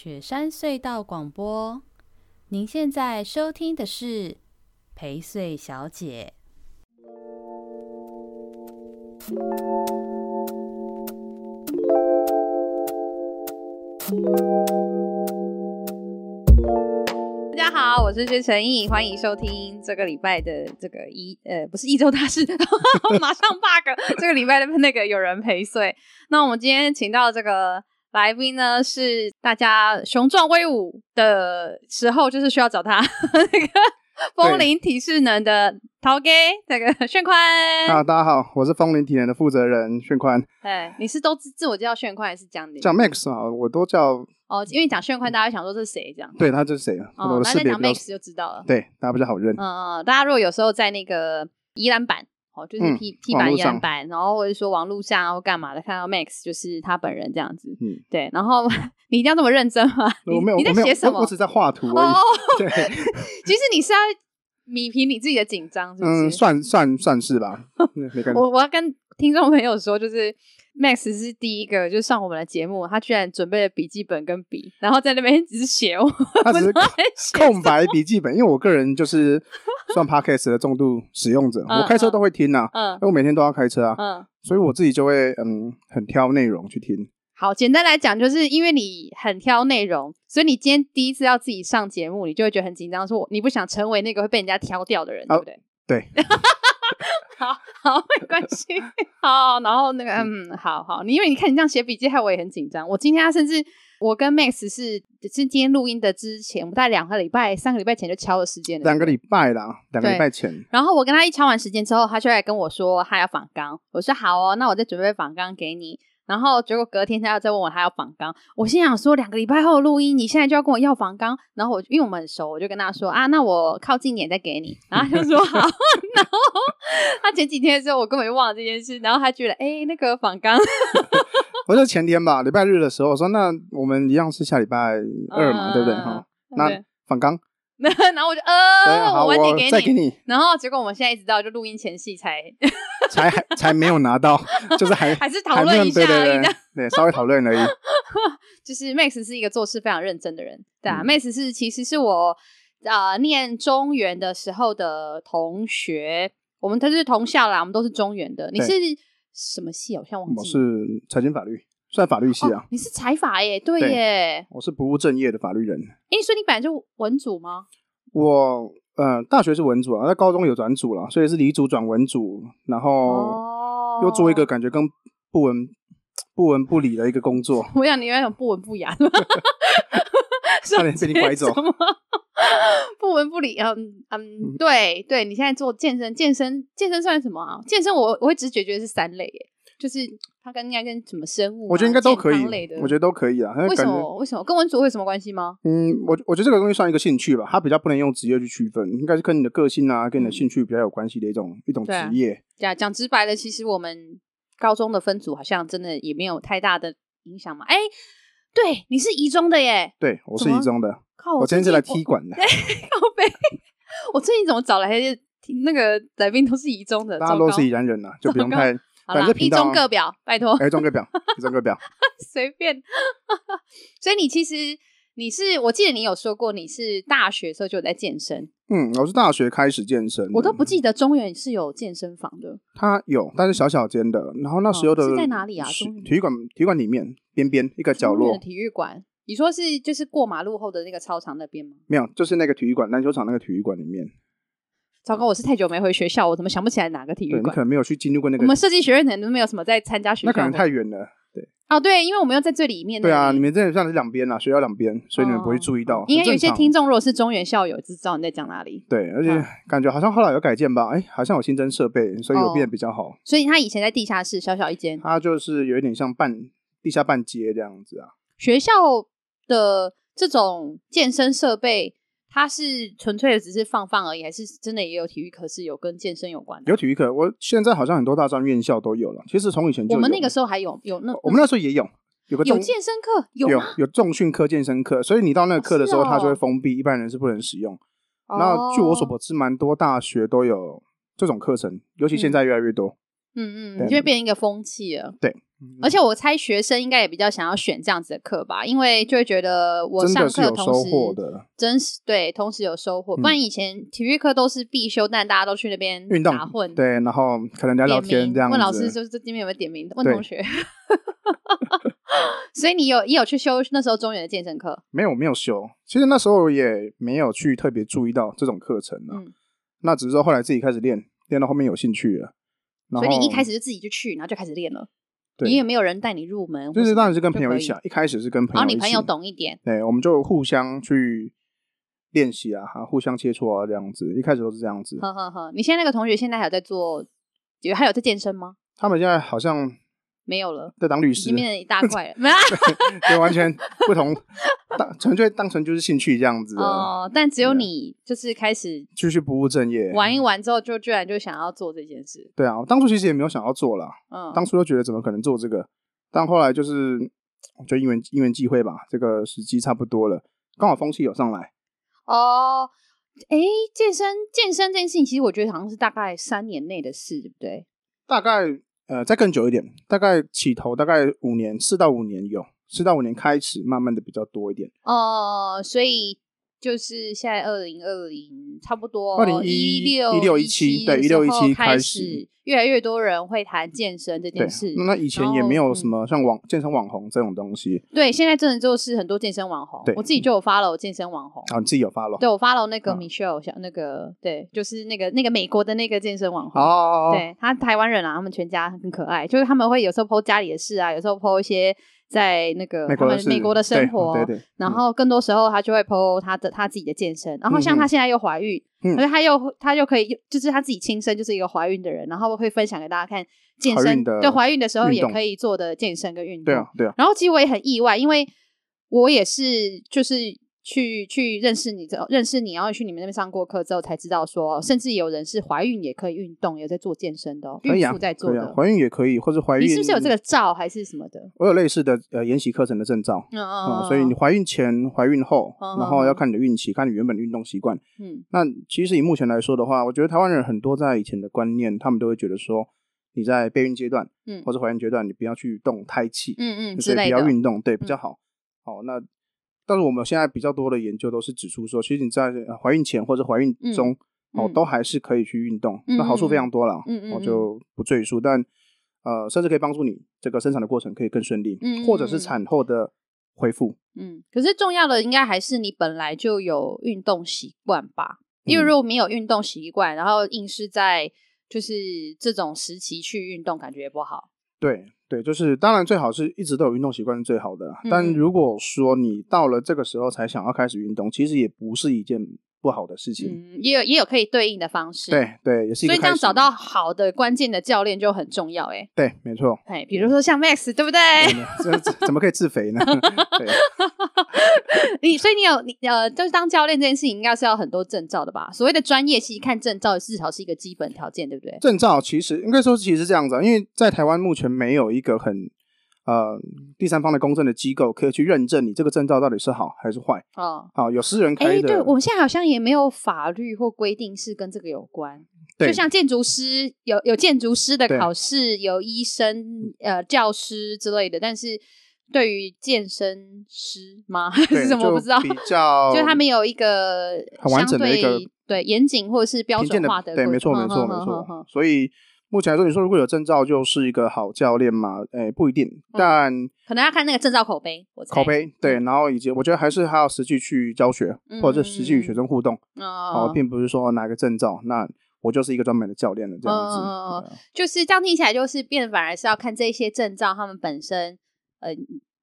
雪山隧道广播，您现在收听的是陪睡小姐。大家好，我是薛成义，欢迎收听这个礼拜的这个一呃，不是一周大事，马上 bug。这个礼拜的那个有人陪睡，那我们今天请到这个。来宾呢是大家雄壮威武的时候，就是需要找他 那个风铃体适能的头家，那个炫宽。啊，大家好，我是风铃体能的负责人炫宽。哎，你是都自自我介绍炫宽，还是讲你？叫 Max 啊，我都叫。哦，因为讲炫宽，大家想说这是谁？这样。对，他就是谁啊？哦，那讲 Max 就知道了。对，大家比较好认。嗯嗯，大家如果有时候在那个宜兰版。哦，就是 P、嗯、P 版、原版，然后或者说网络上或干嘛的，看到 Max 就是他本人这样子。嗯，对。然后 你一定要这么认真吗？我没有，你在写什么？我只在画图而已。哦，对。其实你是要米平你自己的紧张，是不是？嗯，算算算是吧。我我要跟听众朋友说，就是。Max 是第一个，就上我们的节目，他居然准备了笔记本跟笔，然后在那边只是写我，他只是空白笔记本。因为我个人就是算 Podcast 的重度使用者，嗯、我开车都会听呐、啊，嗯，因为我每天都要开车啊，嗯，所以我自己就会嗯很挑内容去听。好，简单来讲，就是因为你很挑内容，所以你今天第一次要自己上节目，你就会觉得很紧张，说你不想成为那个会被人家挑掉的人，啊、对不对？对。好 好，没关系。好，然后那个，嗯，好好，你因为你看你这样写笔记，害我也很紧张。我今天他甚至我跟 Max 是是今天录音的之前，我概两个礼拜、三个礼拜前就敲了时间了。两个礼拜啦，两个礼拜前。然后我跟他一敲完时间之后，他就来跟我说他要访纲。我说好哦，那我再准备访纲给你。然后结果隔天他要再问我他要访纲，我心想说两个礼拜后录音，你现在就要跟我要访纲？然后我因为我们很熟，我就跟他说啊，那我靠近点再给你。然后他就说 好。然后他前几天的时候，我根本就忘了这件事。然后他觉得哎，那个访纲，我就前天吧，礼拜日的时候，我说那我们一样是下礼拜二嘛，嗯、对不对？哈，那访纲。然后我就呃，好我晚点给你，再给你。然后结果我们现在一直到就录音前戏才才还才没有拿到，就是还还是讨论一下而已，对，稍微讨论而已。就是 Max 是一个做事非常认真的人，对啊。嗯、Max 是其实是我啊、呃、念中原的时候的同学，我们都是同校啦，我们都是中原的。你是什么系？好像忘记。我是财经法律。算法律系啊？哦、你是财法耶？对耶，我是不务正业的法律人。哎，所以你本来就文组吗？我呃，大学是文组啊，在高中有转组了，所以是理组转文组，然后又做一个感觉跟不文不文不理的一个工作。我想你有种不文不雅，差点被你拐走。不文不理，嗯嗯，对对，你现在做健身，健身健身算什么啊？健身我我会直觉觉得是三类耶。就是它跟应该跟什么生物、啊，我觉得应该都可以，我觉得都可以啊。为什么？为什么跟文组会有什么关系吗？嗯，我我觉得这个东西算一个兴趣吧，它比较不能用职业去区分，应该是跟你的个性啊，跟你的兴趣比较有关系的一种、嗯、一种职业。讲讲直白的，其实我们高中的分组好像真的也没有太大的影响嘛。哎，对，你是宜中的耶？对，我是宜中的。靠，我今天是来踢馆的。靠背，我最近怎么找来那个来宾都是宜中的？大家都是宜兰人啊，就不用太。好了，一中各表，拜托。一中各表，一中各表，随便。所以你其实你是，我记得你有说过，你是大学时候就有在健身。嗯，我是大学开始健身，我都不记得中原是有健身房的。它有，但是小小间的。然后那时候的、哦、是在哪里啊？体育馆，体育馆里面边边一个角落。体育馆，你说是就是过马路后的那个操场那边吗？没有，就是那个体育馆，篮球场那个体育馆里面。糟糕，我是太久没回学校，我怎么想不起来哪个体育馆？你可能没有去经历过那个。我们设计学院可能都没有什么在参加学校。那可能太远了，对。哦，对，因为我们又在最里面。对啊，你们真的像是两边啊，学校两边，所以你们不会注意到。应该有一些听众如果是中原校友，就知道你在讲哪里。对，而且感觉好像后来有改建吧？哎，好像有新增设备，所以有变得比较好。所以他以前在地下室，小小一间。他就是有一点像半地下半街这样子啊。学校的这种健身设备。它是纯粹的只是放放而已，还是真的也有体育课是有跟健身有关的？有体育课，我现在好像很多大专院校都有了。其实从以前就有，我们那个时候还有有那我们那时候也有有个有健身课，有有有重训课、健身课，所以你到那个课的时候，它就会封闭，一般人是不能使用。那据我所知，蛮多大学都有这种课程，尤其现在越来越多。嗯嗯，你就会变成一个风气了。对，而且我猜学生应该也比较想要选这样子的课吧，因为就会觉得我上课同时真是对，同时有收获。不然以前体育课都是必修，但大家都去那边运动打混，对，然后可能聊聊天这样子。问老师就是这今天有没有点名？问同学。所以你有你有去修那时候中原的健身课？没有，没有修。其实那时候也没有去特别注意到这种课程呢。嗯，那只是说后来自己开始练，练到后面有兴趣了。所以你一开始就自己就去，然后就开始练了。你也没有人带你入门？就是当然是跟朋友一起啊。一开始是跟朋友，然后你朋友懂一点，对，我们就互相去练习啊，哈，互相切磋啊，这样子。一开始都是这样子。呵呵呵，你现在那个同学现在还有在做，有还有在健身吗？他们现在好像。没有了，在当律师，里面一大块，没 对，完全不同，当纯粹当成就是兴趣这样子哦。但只有你就是开始继续不务正业，玩一玩之后就居然就想要做这件事。对啊，我当初其实也没有想要做啦，嗯，当初就觉得怎么可能做这个，但后来就是就因缘因缘际会吧，这个时机差不多了，刚好风气有上来。哦，哎，健身健身这件事情，其实我觉得好像是大概三年内的事，对不对？大概。呃，再更久一点，大概起头大概五年，四到五年有，四到五年开始慢慢的比较多一点。哦，所以。就是现在二零二零差不多，二零一六一六一七对一六一七开始，越来越多人会谈健身这件事。那以前也没有什么像网健身网红这种东西。对，现在真的就是很多健身网红。我自己就有 follow 健身网红。啊，你自己有 follow？对，我 follow 那个 Michelle，像那个对，就是那个那个美国的那个健身网红。哦，对，他台湾人啊，他们全家很可爱，就是他们会有时候 po 家里的事啊，有时候 po 一些。在那个他们美国的生活，对对对，然后更多时候他就会 po 他的他自己的健身，然后像他现在又怀孕，所以他又他又可以，就是他自己亲身就是一个怀孕的人，然后会分享给大家看健身，对，怀孕的时候也可以做的健身跟运动，对啊对啊。然后其实我也很意外，因为我也是就是。去去认识你之后，认识你，然后去你们那边上过课之后，才知道说，甚至有人是怀孕也可以运动，有在做健身的，孕妇在做的，怀孕也可以，或者怀孕，你是不是有这个照还是什么的？我有类似的呃研习课程的证照，嗯嗯，所以你怀孕前、怀孕后，然后要看你的孕期，看你原本的运动习惯，嗯，那其实以目前来说的话，我觉得台湾人很多在以前的观念，他们都会觉得说，你在备孕阶段，嗯，或者怀孕阶段，你不要去动胎气，嗯嗯，所以不要运动，对，比较好，好那。但是我们现在比较多的研究都是指出说，其实你在怀孕前或者怀孕中，嗯、哦，都还是可以去运动，嗯、那好处非常多了，嗯嗯，我就不赘述。但呃，甚至可以帮助你这个生产的过程可以更顺利，嗯，或者是产后的恢复，嗯。可是重要的应该还是你本来就有运动习惯吧？因为如果没有运动习惯，然后硬是在就是这种时期去运动，感觉也不好。对对，就是当然最好是一直都有运动习惯是最好的。嗯、但如果说你到了这个时候才想要开始运动，其实也不是一件不好的事情。嗯，也有也有可以对应的方式。对对，也是一个。所以这样找到好的关键的教练就很重要，哎。对，没错。哎，比如说像 Max，对不对？这 怎么可以自肥呢？对。你所以你有你呃，就是当教练这件事情，应该是要很多证照的吧？所谓的专业，其实看证照至少是一个基本条件，对不对？证照其实应该说，其实是这样子，因为在台湾目前没有一个很呃第三方的公证的机构可以去认证你这个证照到底是好还是坏。哦，好，有私人开的。哎，对，我们现在好像也没有法律或规定是跟这个有关。对，就像建筑师有有建筑师的考试，有医生呃教师之类的，但是。对于健身师吗？还是什么？我不知道。比较，就他们有一个很完整的一个对严谨或者是标准化的。对，没错，没错，没错。所以目前来说，你说如果有证照就是一个好教练嘛？诶，不一定，但可能要看那个证照口碑。口碑对，然后以及我觉得还是还要实际去教学，或者是实际与学生互动。哦，并不是说拿个证照，那我就是一个专门的教练了这样子。哦，就是这样听起来，就是变，反而是要看这些证照他们本身。呃，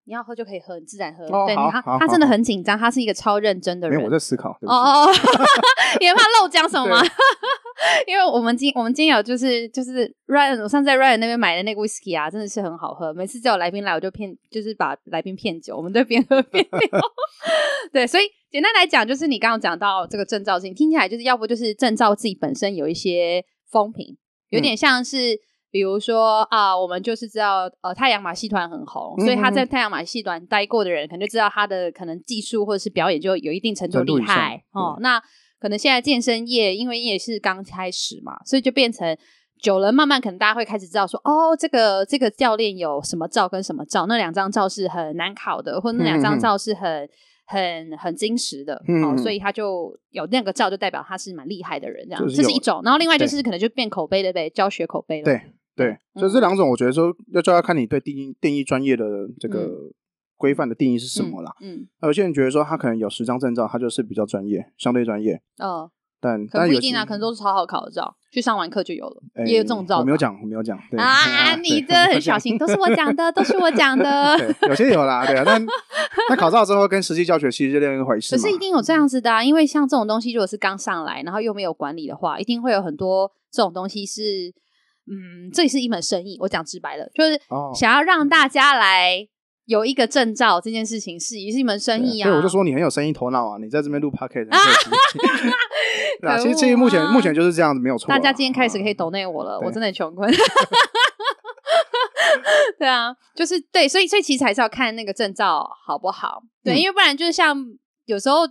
你要喝就可以喝，你自然喝。哦、对，他他真的很紧张，他是一个超认真的人。我在思考。哦哦，也怕漏讲什么吗？因为我们今我们今天有就是就是 Ryan，我上次在 Ryan 那边买的那个 Whisky 啊，真的是很好喝。每次只有来宾来，我就骗，就是把来宾骗酒，我们都边喝边聊。对，所以简单来讲，就是你刚刚讲到这个证照性，听起来就是要不就是证照自己本身有一些风评，有点像是。嗯比如说啊，我们就是知道，呃，太阳马戏团很红，所以他在太阳马戏团待过的人，可能就知道他的可能技术或者是表演就有一定程度厉害哦。那可能现在健身业，因为也是刚开始嘛，所以就变成久了，慢慢可能大家会开始知道说，哦，这个这个教练有什么照跟什么照，那两张照是很难考的，或者那两张照是很、嗯、很很精实的，嗯、哦，所以他就有那个照，就代表他是蛮厉害的人，这样，这是一种。然后另外就是可能就变口碑的呗，教学口碑了。对对，所以这两种，我觉得说要就要看你对定义定义专业的这个规范的定义是什么啦。嗯，嗯有些人觉得说他可能有十张证照，他就是比较专业，相对专业。哦。但可不一定啊，可能都是超好考的照，去上完课就有了，欸、也有这种照。我没有讲，我没有讲。对啊，你真的很小心，都是我讲的，都是我讲的。对，有些有啦，对啊。但 那考照之后跟实际教学其实是另一回事。可是一定有这样子的啊，因为像这种东西，如果是刚上来，然后又没有管理的话，一定会有很多这种东西是，嗯，这也是一门生意。我讲直白了，就是想要让大家来。有一个证照这件事情是也是一门生意啊，对，我就说你很有生意头脑啊，你在这边录 podcast，对啊，其实其实目前目前就是这样子，没有错。大家今天开始可以抖内我了，我真的很穷困。对啊，就是对，所以所以其实还是要看那个证照好不好，对，因为不然就是像有时候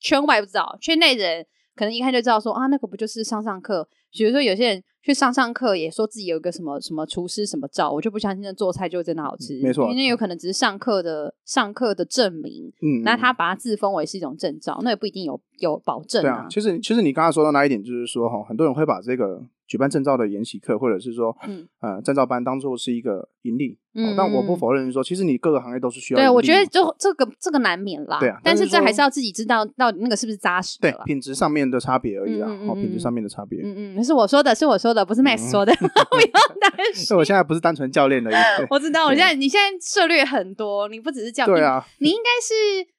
圈外不知道，圈内人可能一看就知道说啊，那个不就是上上课，比如说有些人。去上上课也说自己有个什么什么厨师什么照，我就不相信那做菜就真的好吃。没错，因为有可能只是上课的上课的证明。嗯，那他把它自封为是一种证照，那也不一定有有保证啊。对啊，其实其实你刚刚说到那一点，就是说哈，很多人会把这个。举办证照的研习课，或者是说，嗯，呃，证照班当做是一个盈利，嗯，但我不否认说，其实你各个行业都是需要。对，我觉得就这个这个难免啦，对啊，但是这还是要自己知道到底那个是不是扎实，对，品质上面的差别而已啦，哦，品质上面的差别，嗯嗯，是我说的，是我说的，不是 Max 说的，不要担心。所以我现在不是单纯教练的意思，我知道，我现在你现在涉略很多，你不只是教练，对啊，你应该是。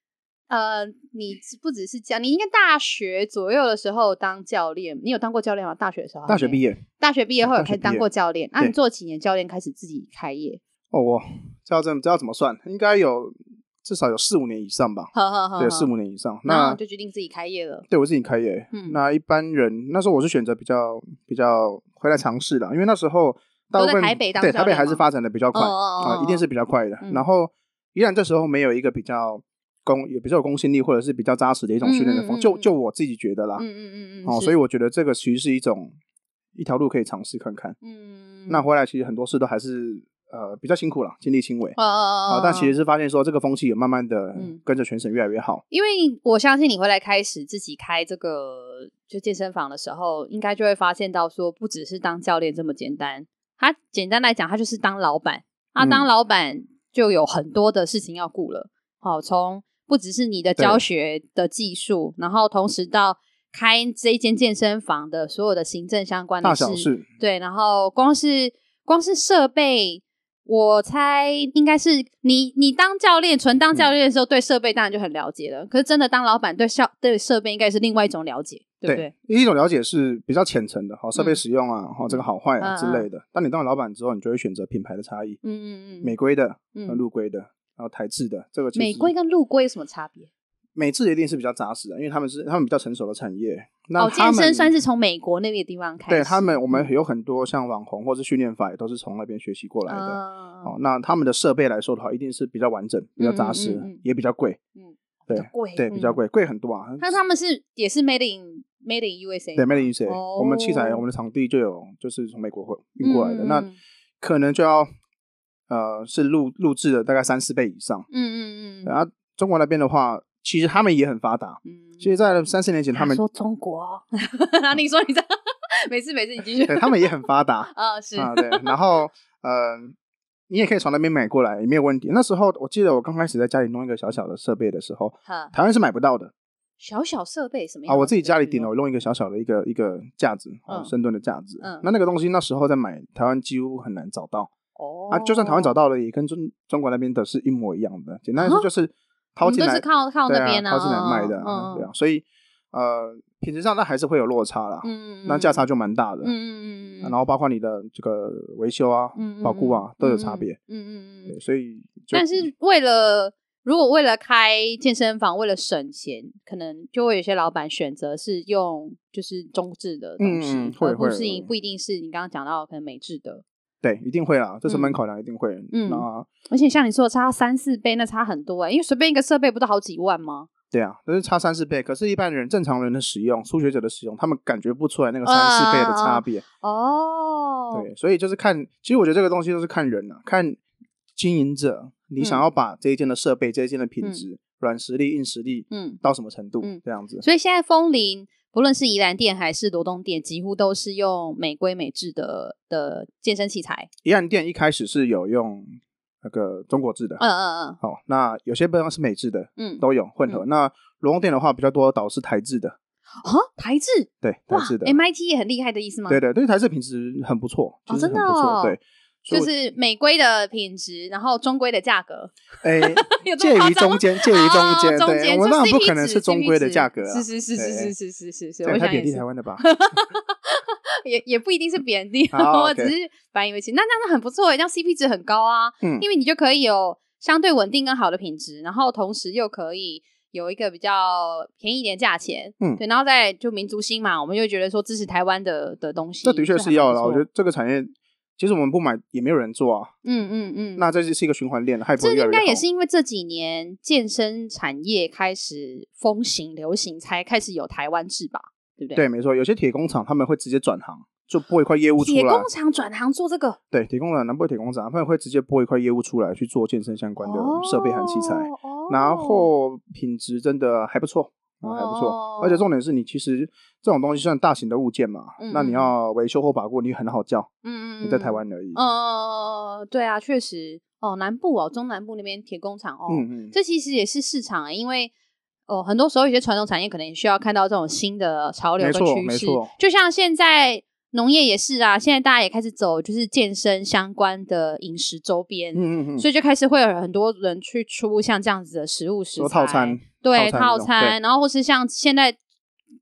呃，你不只是教，你应该大学左右的时候当教练。你有当过教练吗？大学的时候？大学毕业。大学毕业后有开始当过教练。那、啊、你做几年教练开始自己开业？哦，我这要这这要怎么算？应该有至少有四五年以上吧。呵呵呵对，四五年以上，那就决定自己开业了。对，我自己开业。嗯。那一般人那时候我是选择比较比较回来尝试的，因为那时候大部分台北当对台北还是发展的比较快啊、哦呃，一定是比较快的。嗯、然后依然这时候没有一个比较。公也比较有公信力，或者是比较扎实的一种训练的方，就就我自己觉得啦，嗯嗯嗯嗯，哦，所以我觉得这个其实是一种一条路可以尝试看看，嗯，那回来其实很多事都还是呃比较辛苦了，亲力亲为，哦哦哦，但其实是发现说这个风气也慢慢的跟着全省越来越好，因为我相信你回来开始自己开这个就健身房的时候，应该就会发现到说不只是当教练这么简单，他简单来讲，他就是当老板，他当老板就有很多的事情要顾了，好从。不只是你的教学的技术，然后同时到开这一间健身房的所有的行政相关的事，大小事，对，然后光是光是设备，我猜应该是你你当教练，纯当教练的时候，对设备当然就很了解了。嗯、可是真的当老板，对效对设备应该是另外一种了解，对不对？对，一种了解是比较浅层的，好设备使用啊，好、嗯、这个好坏啊之类的。当、嗯、你当了老板之后，你就会选择品牌的差异，嗯嗯嗯，美规的和陆规的。然后台制的这个美规跟陆规有什么差别？美制一定是比较扎实的，因为他们是他们比较成熟的产业。那哦，健身算是从美国那边的地方开始。对他们，我们有很多像网红或是训练法也都是从那边学习过来的。哦，哦，那他们的设备来说的话，一定是比较完整、比较扎实，嗯嗯嗯、也比较贵。嗯，对，贵，对，比较贵，贵很多啊。那他们是也是 made in made in USA，对，made in USA。哦、我们器材，我们的场地就有就是从美国运过来的，嗯、那可能就要。呃，是录录制的大概三四倍以上。嗯嗯嗯。然后中国那边的话，其实他们也很发达。嗯。其实，在三四年前，他们说中国，那你说你这，没事没事，你继续。对，他们也很发达。啊，是啊，对。然后，呃，你也可以从那边买过来，也没有问题。那时候，我记得我刚开始在家里弄一个小小的设备的时候，台湾是买不到的。小小设备什么？啊，我自己家里顶楼弄一个小小的一个一个架子，哦深蹲的架子。嗯。那那个东西那时候在买，台湾几乎很难找到。哦，啊，就算台湾找到了，也跟中中国那边的是一模一样的。简单来说，就是掏进来，是靠靠那边掏进来卖的，对啊。所以，呃，品质上那还是会有落差啦。嗯，那价差就蛮大的。嗯嗯嗯。然后包括你的这个维修啊、保固啊都有差别。嗯嗯嗯。所以，但是为了如果为了开健身房，为了省钱，可能就会有些老板选择是用就是中制的东西，而不是不一定是你刚刚讲到可能美制的。对，一定会啦，这成本考量一定会。嗯，那而且像你说的差三四倍，那差很多哎，因为随便一个设备不都好几万吗？对啊，都是差三四倍。可是，一般人正常人的使用，初学者的使用，他们感觉不出来那个三四倍的差别。哦，对，所以就是看，其实我觉得这个东西都是看人啊，看经营者，你想要把这一件的设备、嗯、这一件的品质、软、嗯、实力、硬实力，嗯，到什么程度，嗯，这样子。所以现在枫林，不论是宜兰店还是罗东店，几乎都是用美规美制的的健身器材。宜兰店一开始是有用。那个中国制的，嗯嗯嗯，好，那有些地方是美制的，嗯，都有混合。嗯、那罗东店的话比较多，导是台制的，啊，台制，对，台制的，MIT 也很厉害的意思吗？对对对，台制品质很不错，哦，真的哦，对，就是美规的品质，然后中规的价格，哎，介于中间，介于中间，对，我们当然不可能是中规的价格，是是是是是是是是是，我想贬低台湾的吧？也也不一定是贬低，我只是反以为其那这样子很不错，这样 CP 值很高啊。嗯，因为你就可以有相对稳定跟好的品质，然后同时又可以有一个比较便宜一点价钱。嗯，对，然后再就民族心嘛，我们就觉得说支持台湾的的东西，这的确是要了。我觉得这个产业其实我们不买也没有人做啊。嗯嗯嗯，那这就是一个循环链，还不会越来越好。这应该也是因为这几年健身产业开始风行流行，才开始有台湾制吧。对不对？对，没错，有些铁工厂他们会直接转行，就拨一块业务出来。铁工厂转行做这个？对，铁工厂南部铁工厂他们会直接拨一块业务出来去做健身相关的设备和器材，哦、然后品质真的还不错，哦、还不错。而且重点是你其实这种东西算大型的物件嘛，嗯、那你要维修或把过，你很好叫。嗯嗯，你在台湾而已。哦、嗯，对啊，确实。哦，南部哦，中南部那边铁工厂哦，嗯嗯，这其实也是市场，因为。哦，很多时候有些传统产业可能也需要看到这种新的潮流跟趋势，就像现在农业也是啊，现在大家也开始走就是健身相关的饮食周边，嗯嗯嗯，所以就开始会有很多人去出像这样子的食物食材套餐，对套餐，然后或是像现在。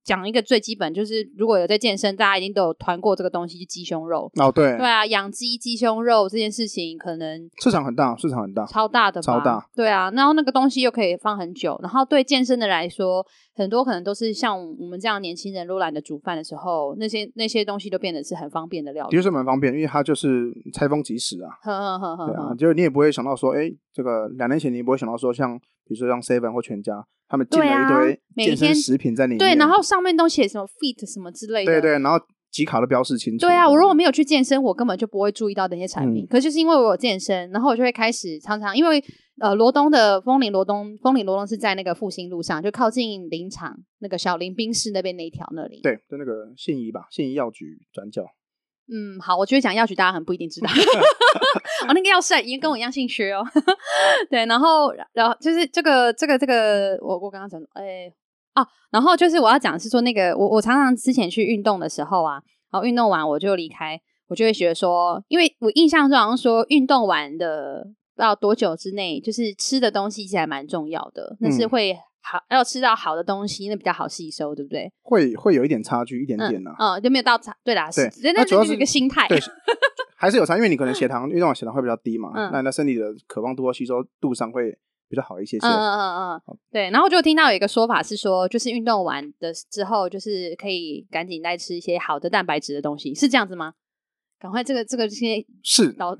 讲一个最基本，就是如果有在健身，大家一定都有团过这个东西，就鸡胸肉。哦，对，对啊，养鸡鸡胸肉这件事情，可能市场很大，市场很大，超大的，超大。对啊，然后那个东西又可以放很久，然后对健身的来说，很多可能都是像我们这样年轻人，如果懒得煮饭的时候，那些那些东西都变得是很方便的料理。的确是蛮方便，因为它就是拆封即食啊。呵呵呵呵。对啊，就是你也不会想到说，哎，这个两年前你也不会想到说，像比如说像 Seven 或全家。他们进了一堆健身食品在里面，对，然后上面都写什么 fit 什么之类的，对对，然后几卡的标示清楚。对啊，我如果没有去健身，我根本就不会注意到那些产品。嗯、可是就是因为我有健身，然后我就会开始常常，因为呃，罗东的枫林罗东，枫林罗东是在那个复兴路上，就靠近林场那个小林冰室那边那一条那里。对，就那个信义吧，信义药局转角。嗯，好，我觉得讲药局大家很不一定知道。哦，那个药师已经跟我一样姓薛哦。对，然后，然后就是这个，这个，这个，我我刚刚讲，哎，哦，然后就是我要讲的是说，那个我我常常之前去运动的时候啊，然后运动完我就离开，我就会觉得说，因为我印象中好像说运动完的不知道多久之内，就是吃的东西其实还蛮重要的，那是会。好，要吃到好的东西，那比较好吸收，对不对？会会有一点差距，一点点呢、啊。嗯，就没有到差，对啦，对，那主要是一个心态，对，还是有差，因为你可能血糖运动完血糖会比较低嘛，嗯、那那身体的渴望度和吸收度上会比较好一些些。嗯嗯嗯嗯，对。然后就听到有一个说法是说，就是运动完的之后，就是可以赶紧再吃一些好的蛋白质的东西，是这样子吗？赶快，这个这个先是 老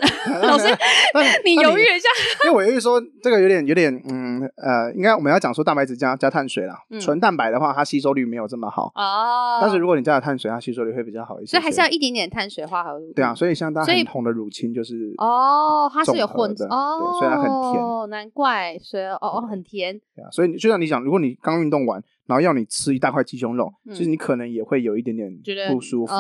老师，你犹豫一下，因为我犹豫说这个有点有点嗯呃，应该我们要讲说蛋白质加加碳水啦，纯蛋白的话，它吸收率没有这么好哦。但是如果你加了碳水，它吸收率会比较好一些。所以还是要一点点碳水化合物。对啊，所以像大家很红的乳清就是哦，它是有混的哦，所以它很甜。哦，难怪，所以哦哦很甜。对啊，所以就像你想，如果你刚运动完，然后要你吃一大块鸡胸肉，其实你可能也会有一点点不舒服。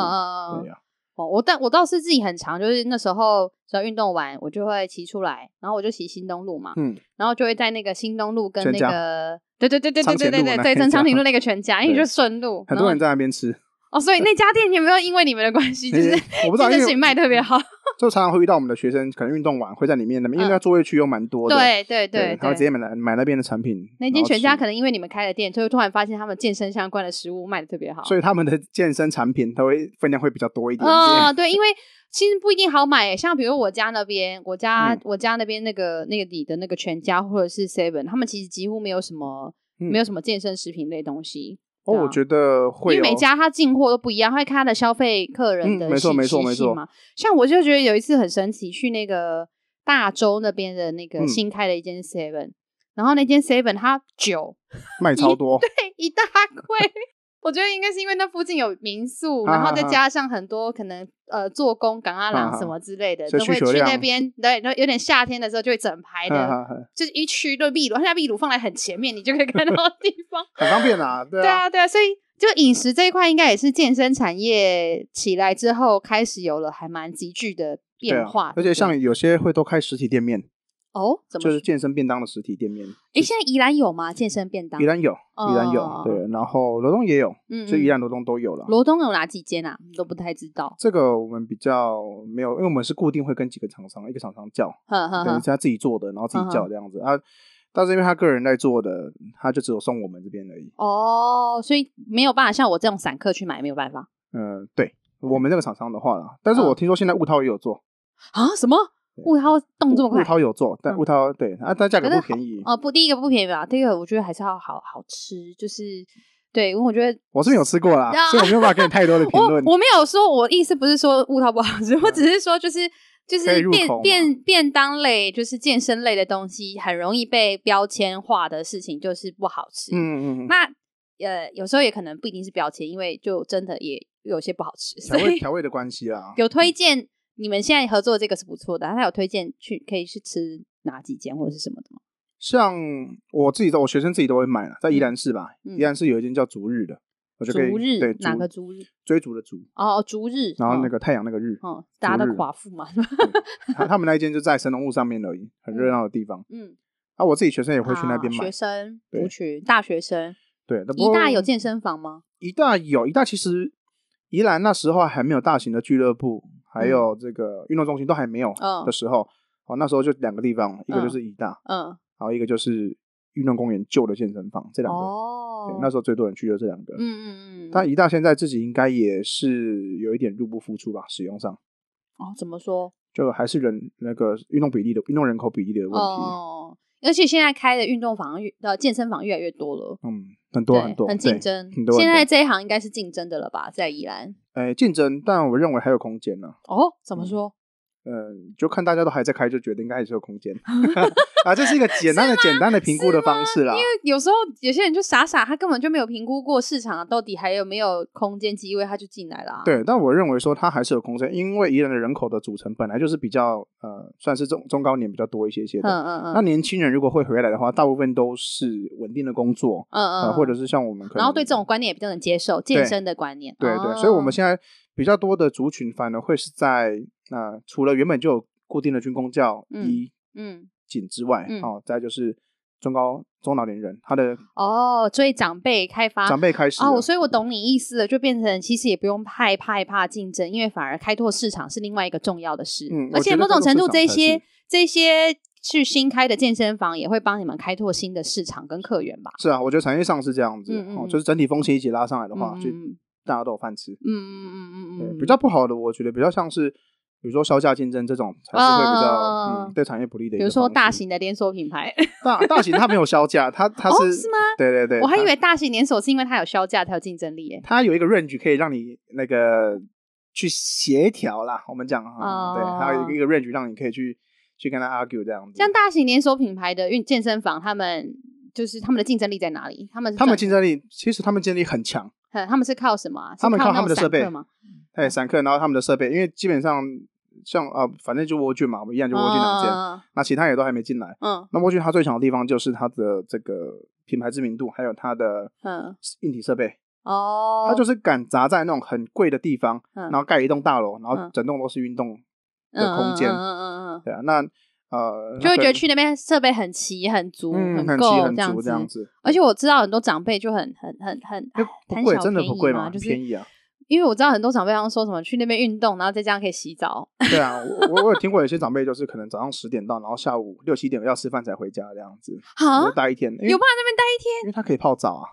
对呀。哦，我但我倒是自己很常，就是那时候只要运动完，我就会骑出来，然后我就骑新东路嘛，嗯，然后就会在那个新东路跟那个，对对对对对对对对对，正昌平路那个全家，因为就顺路，很多人在那边吃。哦，所以那家店有没有因为你们的关系，就是我不知道，因为卖特别好，就常常会遇到我们的学生，可能运动完会在里面那边，因为那座位区又蛮多的，对对对，他会直接买来买那边的产品。那间全家可能因为你们开了店，就会突然发现他们健身相关的食物卖的特别好，所以他们的健身产品都会分量会比较多一点。啊，对，因为其实不一定好买，像比如我家那边，我家我家那边那个那个里的那个全家或者是 Seven，他们其实几乎没有什么没有什么健身食品类东西。哦，我觉得会，因为每家他进货都不一样，会看他的消费客人的习惯嘛。像我就觉得有一次很神奇，去那个大洲那边的那个新开的一间 Seven，然后那间 Seven 它酒卖超多，对，一大 柜。我觉得应该是因为那附近有民宿，然后再加上很多可能呃做工、港阿郎什么之类的，都会去那边。对，然后有点夏天的时候就会整排 的，就是一区都秘鲁，现在秘鲁放在很前面，你就可以看到地方，很方便啊。对啊，对啊，所以就饮食这一块应该也是健身产业起来之后开始有了还蛮急剧的变化，而且像有些会都开实体店面。哦，怎么就是健身便当的实体店面？哎，现在宜兰有吗？健身便当？宜兰有，宜兰有，对，然后罗东也有，嗯，所以宜兰罗东都有了。罗东有哪几间啊？都不太知道。这个我们比较没有，因为我们是固定会跟几个厂商，一个厂商叫，等于是他自己做的，然后自己叫这样子啊。但是因为他个人在做的，他就只有送我们这边而已。哦，所以没有办法像我这种散客去买，没有办法。嗯，对，我们这个厂商的话啦，但是我听说现在悟饕也有做啊？什么？悟饕动作快？雾涛有做，但悟饕对啊，但价格不便宜。哦，不，第一个不便宜吧？第二个我觉得还是要好好吃，就是对，因为我觉得我是没有吃过啦，所以我没有办法给你太多的评论。我没有说，我意思不是说雾涛不好吃，我只是说就是就是便便便当类，就是健身类的东西，很容易被标签化的事情就是不好吃。嗯嗯嗯。那呃，有时候也可能不一定是标签，因为就真的也有些不好吃。调味调味的关系啦。有推荐。你们现在合作的这个是不错的，他有推荐去可以去吃哪几间或者是什么的吗？像我自己的，我学生自己都会买了，在宜兰市吧，宜兰市有一间叫逐日的，我就可以逐日，对，哪个逐日？追逐的逐哦，逐日，然后那个太阳那个日，哦，大家的寡妇嘛，他他们那一间就在神农路上面而已，很热闹的地方，嗯，啊，我自己学生也会去那边买，学生族群，大学生，对，宜大有健身房吗？宜大有，宜大其实宜兰那时候还没有大型的俱乐部。还有这个运动中心都还没有的时候，哦，那时候就两个地方，一个就是宜大，嗯，然后一个就是运动公园旧的健身房，这两个，哦，对，那时候最多人去就这两个，嗯嗯嗯。但宜大现在自己应该也是有一点入不敷出吧，使用上。哦，怎么说？就还是人那个运动比例的运动人口比例的问题。哦，而且现在开的运动房越呃健身房越来越多了，嗯，很多很多，很竞争。很多。现在这一行应该是竞争的了吧，在宜兰。哎，竞争，但我认为还有空间呢。哦，怎么说？嗯，就看大家都还在开，就觉得应该还是有空间 啊。这是一个简单的、简单的评估的方式啦。因为有时候有些人就傻傻，他根本就没有评估过市场到底还有没有空间机会，他就进来了。对，但我认为说他还是有空间，因为宜兰的人口的组成本来就是比较呃，算是中中高年比较多一些些的。嗯嗯嗯。那年轻人如果会回来的话，大部分都是稳定的工作。嗯嗯。或者是像我们可能，然后对这种观念也比较能接受健身的观念。对对，所以我们现在比较多的族群反而会是在。那除了原本就有固定的军工教一嗯警之外，哦，再就是中高中老年人，他的哦，所以长辈开发长辈开始哦，所以我懂你意思了，就变成其实也不用害怕害怕竞争，因为反而开拓市场是另外一个重要的事。嗯，而且某种程度，这些这些去新开的健身房也会帮你们开拓新的市场跟客源吧？是啊，我觉得产业上是这样子，哦，就是整体风气一起拉上来的话，就大家都有饭吃。嗯嗯嗯嗯嗯，比较不好的，我觉得比较像是。比如说销价竞争这种才是会比较嗯对产业不利的。比如说大型的连锁品牌，大大型它没有销价，它它是是吗？对对对，我还以为大型连锁是因为它有销价才有竞争力诶。它有一个 range 可以让你那个去协调啦，我们讲哈，对，它有一个 range 让你可以去去跟他 argue 这样子。像大型连锁品牌的运健身房，他们就是他们的竞争力在哪里？他们他们竞争力其实他们竞争力很强。他们是靠什么？他们靠他们的设备吗？哎，散客，然后他们的设备，因为基本上。像啊，反正就沃俊嘛，我们一样就沃俊两间，那其他也都还没进来。嗯，那沃俊它最强的地方就是它的这个品牌知名度，还有它的嗯硬体设备。哦，它就是敢砸在那种很贵的地方，然后盖一栋大楼，然后整栋都是运动的空间。嗯嗯嗯嗯，对啊，那呃就会觉得去那边设备很齐、很足、很够很足这样子。而且我知道很多长辈就很很很很不贵，真的不贵吗？便宜啊。因为我知道很多长辈常说什么去那边运动，然后再这样可以洗澡。对啊，我我有听过有些长辈就是可能早上十点到，然后下午六七点要吃饭才回家这样子，就待一天。有办法那边待一天？因为他可以泡澡啊，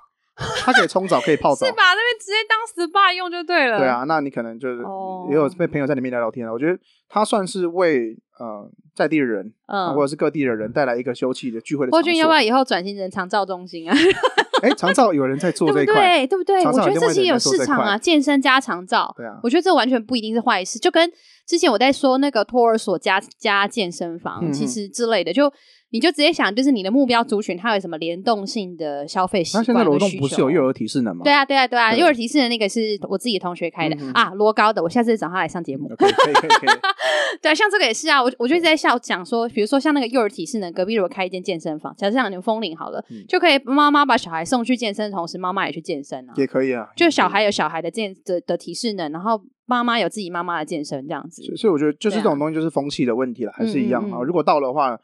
他可以冲澡，可以泡澡，是吧那边直接当 SPA 用就对了。对啊，那你可能就是也有被朋友在里面聊聊天啊。我觉得他算是为呃在地的人，嗯，或者是各地的人带来一个休憩的聚会的。郭俊要不要以后转型成长照中心啊？哎，长照有人在做这块，对对不对？我觉得这些有市场啊，健身加长照。对啊，我觉得这完全不一定是坏事。就跟之前我在说那个托儿所加加健身房，其实之类的，就你就直接想，就是你的目标族群，它有什么联动性的消费习惯？那现在罗东不是有幼儿提示能吗？对啊，对啊，对啊，幼儿提示能那个是我自己同学开的、嗯、啊，罗高的，我下次找他来上节目。可以可以可以。对，像这个也是啊，我我就在笑讲说，比如说像那个幼儿提示能，隔壁如果开一间健身房，假设像你们枫林好了，嗯、就可以妈妈把小孩送去健身的同时，妈妈也去健身啊，也可以啊，就小孩有小孩的健的的提示能，然后妈妈有自己妈妈的健身这样子。所以我觉得就是这种东西就是风气的问题了，啊、还是一样啊。如果到的话。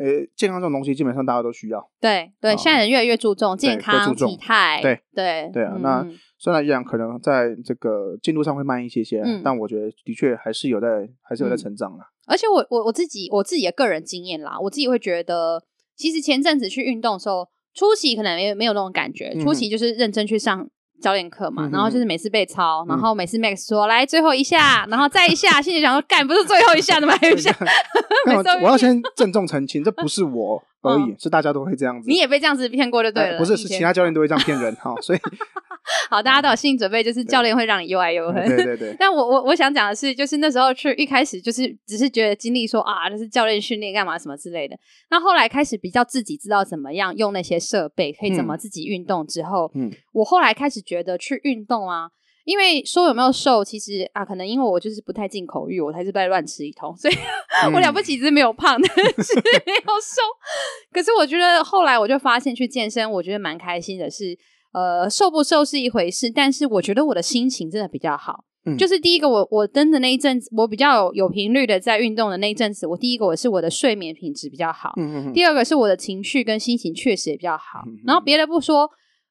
呃，健康这种东西基本上大家都需要。对对，现在人越来越注重健康体态。对对对啊，那虽然依然可能在这个进度上会慢一些些，但我觉得的确还是有在，还是有在成长啦。而且我我我自己我自己的个人经验啦，我自己会觉得，其实前阵子去运动的时候，初期可能没有没有那种感觉，初期就是认真去上。教练课嘛，然后就是每次被抄，然后每次 Max 说来最后一下，然后再一下，心里想说干不是最后一下，怎么还有一下？我要先郑重澄清，这不是我而已，是大家都会这样子。你也被这样子骗过就对了，不是，是其他教练都会这样骗人 哈，所以 好，大家都有心理准备，就是教练会让你又爱又恨。对对对。但我我我想讲的是，就是那时候去一开始就是只是觉得经历说啊，就是教练训练干嘛什么之类的。那后来开始比较自己知道怎么样用那些设备，可以怎么自己运动之后，嗯，我后来开始觉得去运动啊，因为说有没有瘦，其实啊，可能因为我就是不太进口欲，我才是在乱吃一通，所以、嗯、我了不起只是没有胖，但是没有瘦。可是我觉得后来我就发现去健身，我觉得蛮开心的是，呃，瘦不瘦是一回事，但是我觉得我的心情真的比较好。嗯、就是第一个我，我我登的那一阵子，我比较有有频率的在运动的那一阵子，我第一个我是我的睡眠品质比较好，嗯第二个是我的情绪跟心情确实也比较好。然后别的不说。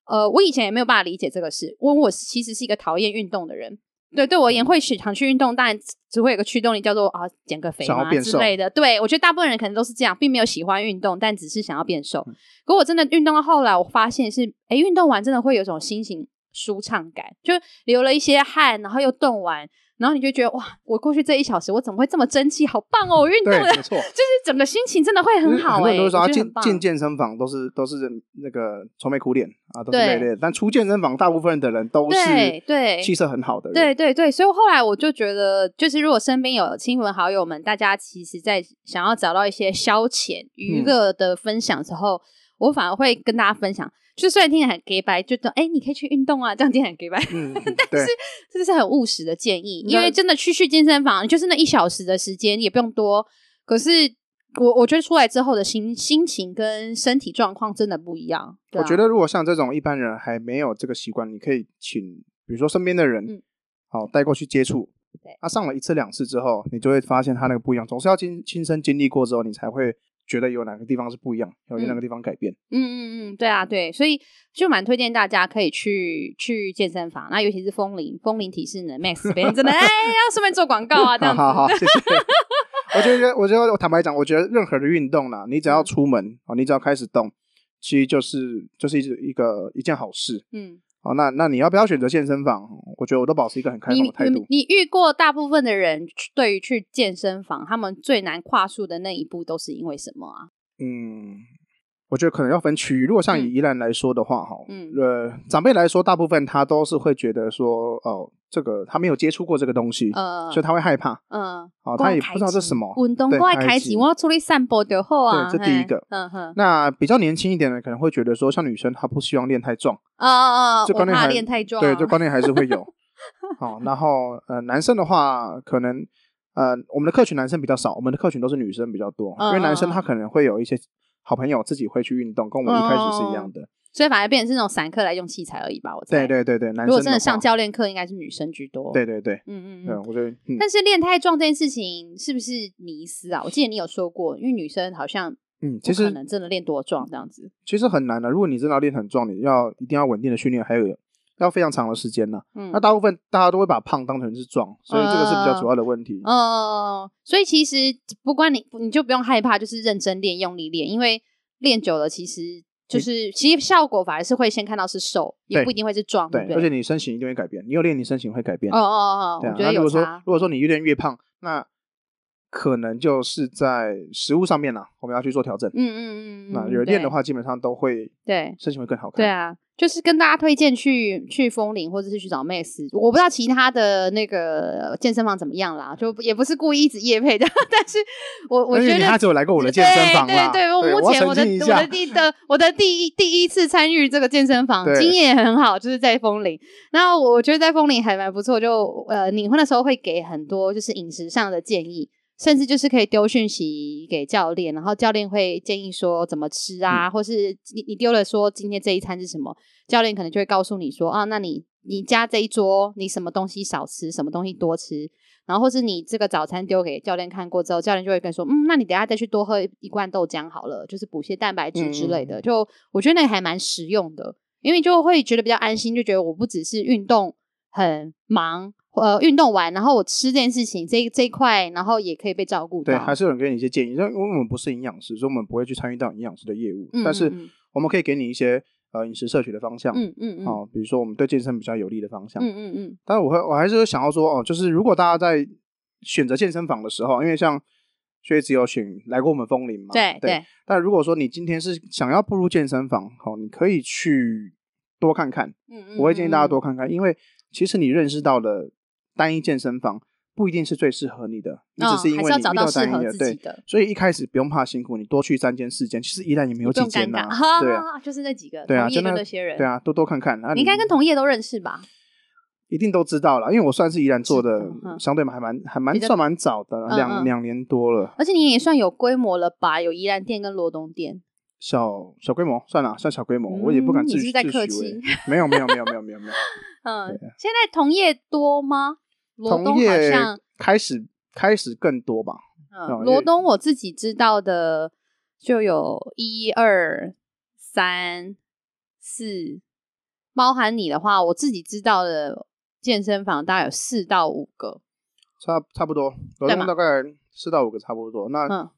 呃，我以前也没有办法理解这个事，因为我其实是一个讨厌运动的人。对，对我而言会想去运动，但只会有个驱动力，叫做啊减个肥嘛之类的。对，我觉得大部分人可能都是这样，并没有喜欢运动，但只是想要变瘦。嗯、可我真的运动到后来，我发现是，哎，运动完真的会有种心情舒畅感，就流了一些汗，然后又动完。然后你就觉得哇，我过去这一小时我怎么会这么争气？好棒哦！我运动了，没错，就是整个心情真的会很好哎、欸。很多人都说他进进健身房都是都是那个愁眉苦脸啊，都是累累。但出健身房，大部分的人都是对气色很好的人。对对对，所以后来我就觉得，就是如果身边有亲朋好友们，大家其实在想要找到一些消遣娱乐的分享之后，嗯、我反而会跟大家分享。就虽然听起来很假掰，就说哎，你可以去运动啊，这样听起来很假掰。嗯，但是这是很务实的建议，因为真的去去健身房，就是那一小时的时间也不用多。可是我我觉得出来之后的心心情跟身体状况真的不一样。我觉得如果像这种一般人还没有这个习惯，你可以请比如说身边的人，嗯，好带过去接触。对，他上了一次两次之后，你就会发现他那个不一样。总是要亲亲身经历过之后，你才会。觉得有哪个地方是不一样，有哪个地方改变？嗯嗯嗯，对啊，对，所以就蛮推荐大家可以去去健身房，那尤其是风铃风铃体适能 Max 这边真的 哎，要顺便做广告啊，这样子。好好，谢谢。我觉得，我觉得，我坦白讲，我觉得任何的运动呢，你只要出门啊，你只要开始动，其实就是就是一一个一件好事。嗯。好，那那你要不要选择健身房？我觉得我都保持一个很开放的态度。你，你遇过大部分的人对于去健身房，他们最难跨出的那一步都是因为什么啊？嗯，我觉得可能要分区域。如果像以宜兰来说的话，哈，嗯，呃，长辈来说，大部分他都是会觉得说，哦。这个他没有接触过这个东西，呃，所以他会害怕，嗯，哦，他也不知道这是什么。运动过来开始，我要出去散步就好啊。对，这第一个。嗯哼。那比较年轻一点的可能会觉得说，像女生她不希望练太壮。啊啊啊！我怕练太壮。对，这观念还是会有。好，然后呃，男生的话，可能呃，我们的客群男生比较少，我们的客群都是女生比较多，因为男生他可能会有一些好朋友自己会去运动，跟我们一开始是一样的。所以反而变成是那种散客来用器材而已吧，我猜。对对对对，男生如果真的上教练课，应该是女生居多。对对对，嗯嗯嗯，我觉得。嗯、但是练太壮这件事情是不是迷思啊？我记得你有说过，因为女生好像嗯，其实可能真的练多壮这样子。其实很难的，如果你真的要练很壮，你要一定要稳定的训练，还有要非常长的时间呢。嗯，那大部分大家都会把胖当成是壮，所以这个是比较主要的问题。哦、呃，所以其实不管你，你就不用害怕，就是认真练、用力练，因为练久了其实。就是其实效果反而是会先看到是瘦，也不一定会是壮，对，而且你身形一定会改变，你有练，你身形会改变。哦哦哦，对啊。那如果说如果说你越练越胖，那可能就是在食物上面啦，我们要去做调整。嗯嗯嗯。那有练的话，基本上都会对身形会更好看。对啊，就是跟大家推荐去去风铃，或者是去找 Max。我不知道其他的那个健身房怎么样啦，就也不是故意一直夜配的，但是我我觉得他只有来过我的健身房啦。对对，我目前我的我的第的我的第一第一次参与这个健身房，经验很好，就是在风铃。那我觉得在风铃还蛮不错，就呃，你那时候会给很多就是饮食上的建议。甚至就是可以丢讯息给教练，然后教练会建议说怎么吃啊，嗯、或是你你丢了说今天这一餐是什么，教练可能就会告诉你说啊，那你你家这一桌你什么东西少吃，什么东西多吃，然后或是你这个早餐丢给教练看过之后，教练就会跟说，嗯，那你等下再去多喝一罐豆浆好了，就是补些蛋白质之类的。嗯、就我觉得那个还蛮实用的，因为就会觉得比较安心，就觉得我不只是运动很忙。呃，运动完，然后我吃这件事情，这这一块，然后也可以被照顾到。对，还是有人给你一些建议，因为我们不是营养师，所以我们不会去参与到营养师的业务。但是我们可以给你一些呃饮食摄取的方向。嗯嗯嗯。哦，比如说我们对健身比较有利的方向。嗯嗯嗯。但是我会，我还是想要说哦，就是如果大家在选择健身房的时候，因为像薛只有选来过我们风铃嘛。对对。但如果说你今天是想要步入健身房，好，你可以去多看看。嗯嗯。我会建议大家多看看，因为其实你认识到的。单一健身房不一定是最适合你的，你只是因为你遇到单一的，对，所以一开始不用怕辛苦，你多去三间四间，其实宜兰也没有几间呐，对啊，就是那几个，对啊，就那些人，对啊，多多看看。你应该跟同业都认识吧？一定都知道了，因为我算是宜兰做的，相对嘛还蛮还蛮算蛮早的，两两年多了。而且你也算有规模了吧？有宜兰店跟罗东店，小小规模算了，算小规模，我也不敢自诩自诩，没有没有没有没有没有没有。嗯，现在同业多吗？同业开始开始更多吧。嗯，罗东我自己知道的就有一二三四，包含你的话，我自己知道的健身房大概有四到五个，差差不多。罗东大概四到五个差不多。那、嗯、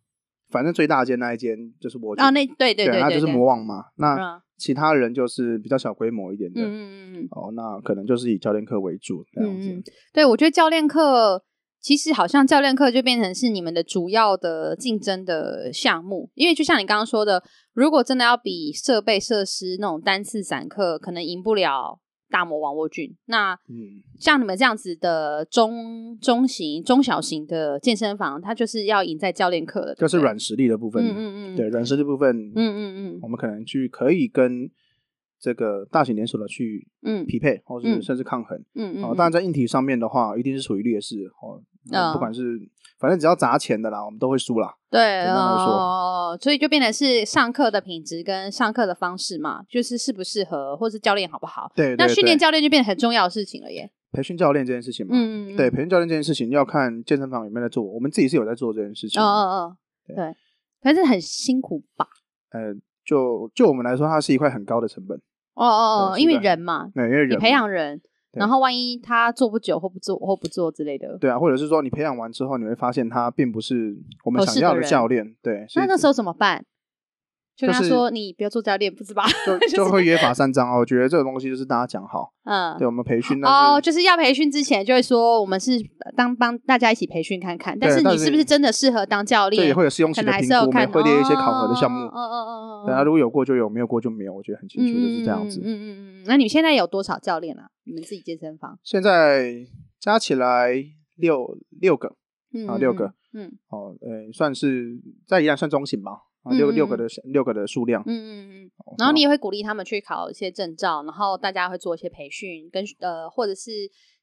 反正最大间那一间就是我啊，那对对对，那就是魔王嘛。那其他人就是比较小规模一点的，嗯嗯嗯，哦，那可能就是以教练课为主这样子。嗯、对，我觉得教练课其实好像教练课就变成是你们的主要的竞争的项目，因为就像你刚刚说的，如果真的要比设备设施那种单次散课，可能赢不了。大魔王沃俊，那像你们这样子的中中型、中小型的健身房，它就是要赢在教练课的，就是软实力的部分。嗯嗯嗯，对，软实力部分，嗯嗯嗯，我们可能去可以跟这个大型连锁的去嗯匹配，或者是甚至抗衡。嗯嗯，哦，当然在硬体上面的话，一定是处于劣势哦。不管是。反正只要砸钱的啦，我们都会输啦。对哦，所以就变成是上课的品质跟上课的方式嘛，就是适不适合，或是教练好不好。对，那训练教练就变得很重要的事情了耶。培训教练这件事情嘛，嗯，对，培训教练这件事情要看健身房有没有在做，我们自己是有在做这件事情。哦哦哦，对，但是很辛苦吧？呃，就就我们来说，它是一块很高的成本。哦哦哦，因为人嘛，对，因为人，你培养人。然后万一他做不久或不做或不做之类的，对啊，或者是说你培养完之后，你会发现他并不是我们想要的教练，对，那那时候怎么办？就跟他说，你不要做教练，不是吧？就就会约法三章哦。我觉得这个东西就是大家讲好，嗯，对我们培训哦，就是要培训之前就会说，我们是当帮大家一起培训看看，但是你是不是真的适合当教练？对，也会有试用期的评估，会列一些考核的项目。嗯嗯嗯嗯，大家如果有过就有，没有过就没有，我觉得很清楚就是这样子。嗯嗯嗯。那你现在有多少教练啊？你们自己健身房？现在加起来六六个，啊六个，嗯，哦，呃，算是在宜兰算中型吧。啊，六六个的六个的数量，嗯嗯嗯，然后你也会鼓励他们去考一些证照，然后大家会做一些培训，跟呃或者是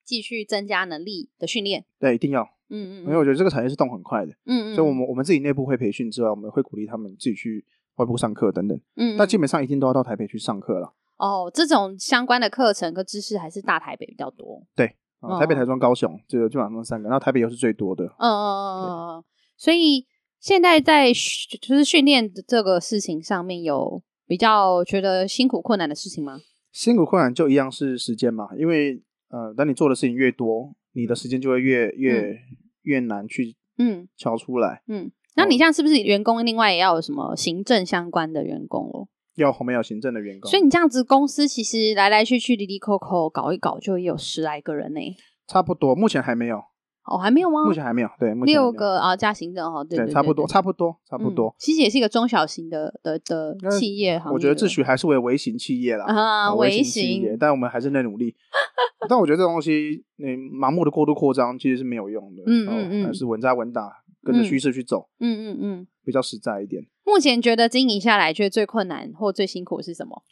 继续增加能力的训练。对，一定要，嗯嗯，因为我觉得这个产业是动很快的，嗯嗯，所以我们我们自己内部会培训之外，我们会鼓励他们自己去外部上课等等，嗯，但基本上一定都要到台北去上课了。哦，这种相关的课程跟知识还是大台北比较多。对，台北、台中、高雄就基本上三个，然后台北又是最多的。嗯嗯嗯嗯，所以。现在在就是训练的这个事情上面有比较觉得辛苦困难的事情吗？辛苦困难就一样是时间嘛，因为呃，当你做的事情越多，你的时间就会越越、嗯、越难去嗯敲出来嗯。嗯，那你这样是不是员工另外也要有什么行政相关的员工哦？要后面有行政的员工，所以你这样子公司其实来来去去、滴滴扣扣搞一搞，就有十来个人呢。差不多，目前还没有。哦，还没有吗？目前还没有，对，目前六个啊，加行政哈，对，差不多，差不多，差不多。其实也是一个中小型的的的企业，我觉得自诩还是为微型企业啦，啊，微型企业，但我们还是在努力。但我觉得这东西，你盲目的过度扩张其实是没有用的，嗯嗯嗯，还是稳扎稳打，跟着趋势去走，嗯嗯嗯，比较实在一点。目前觉得经营下来，觉得最困难或最辛苦的是什么？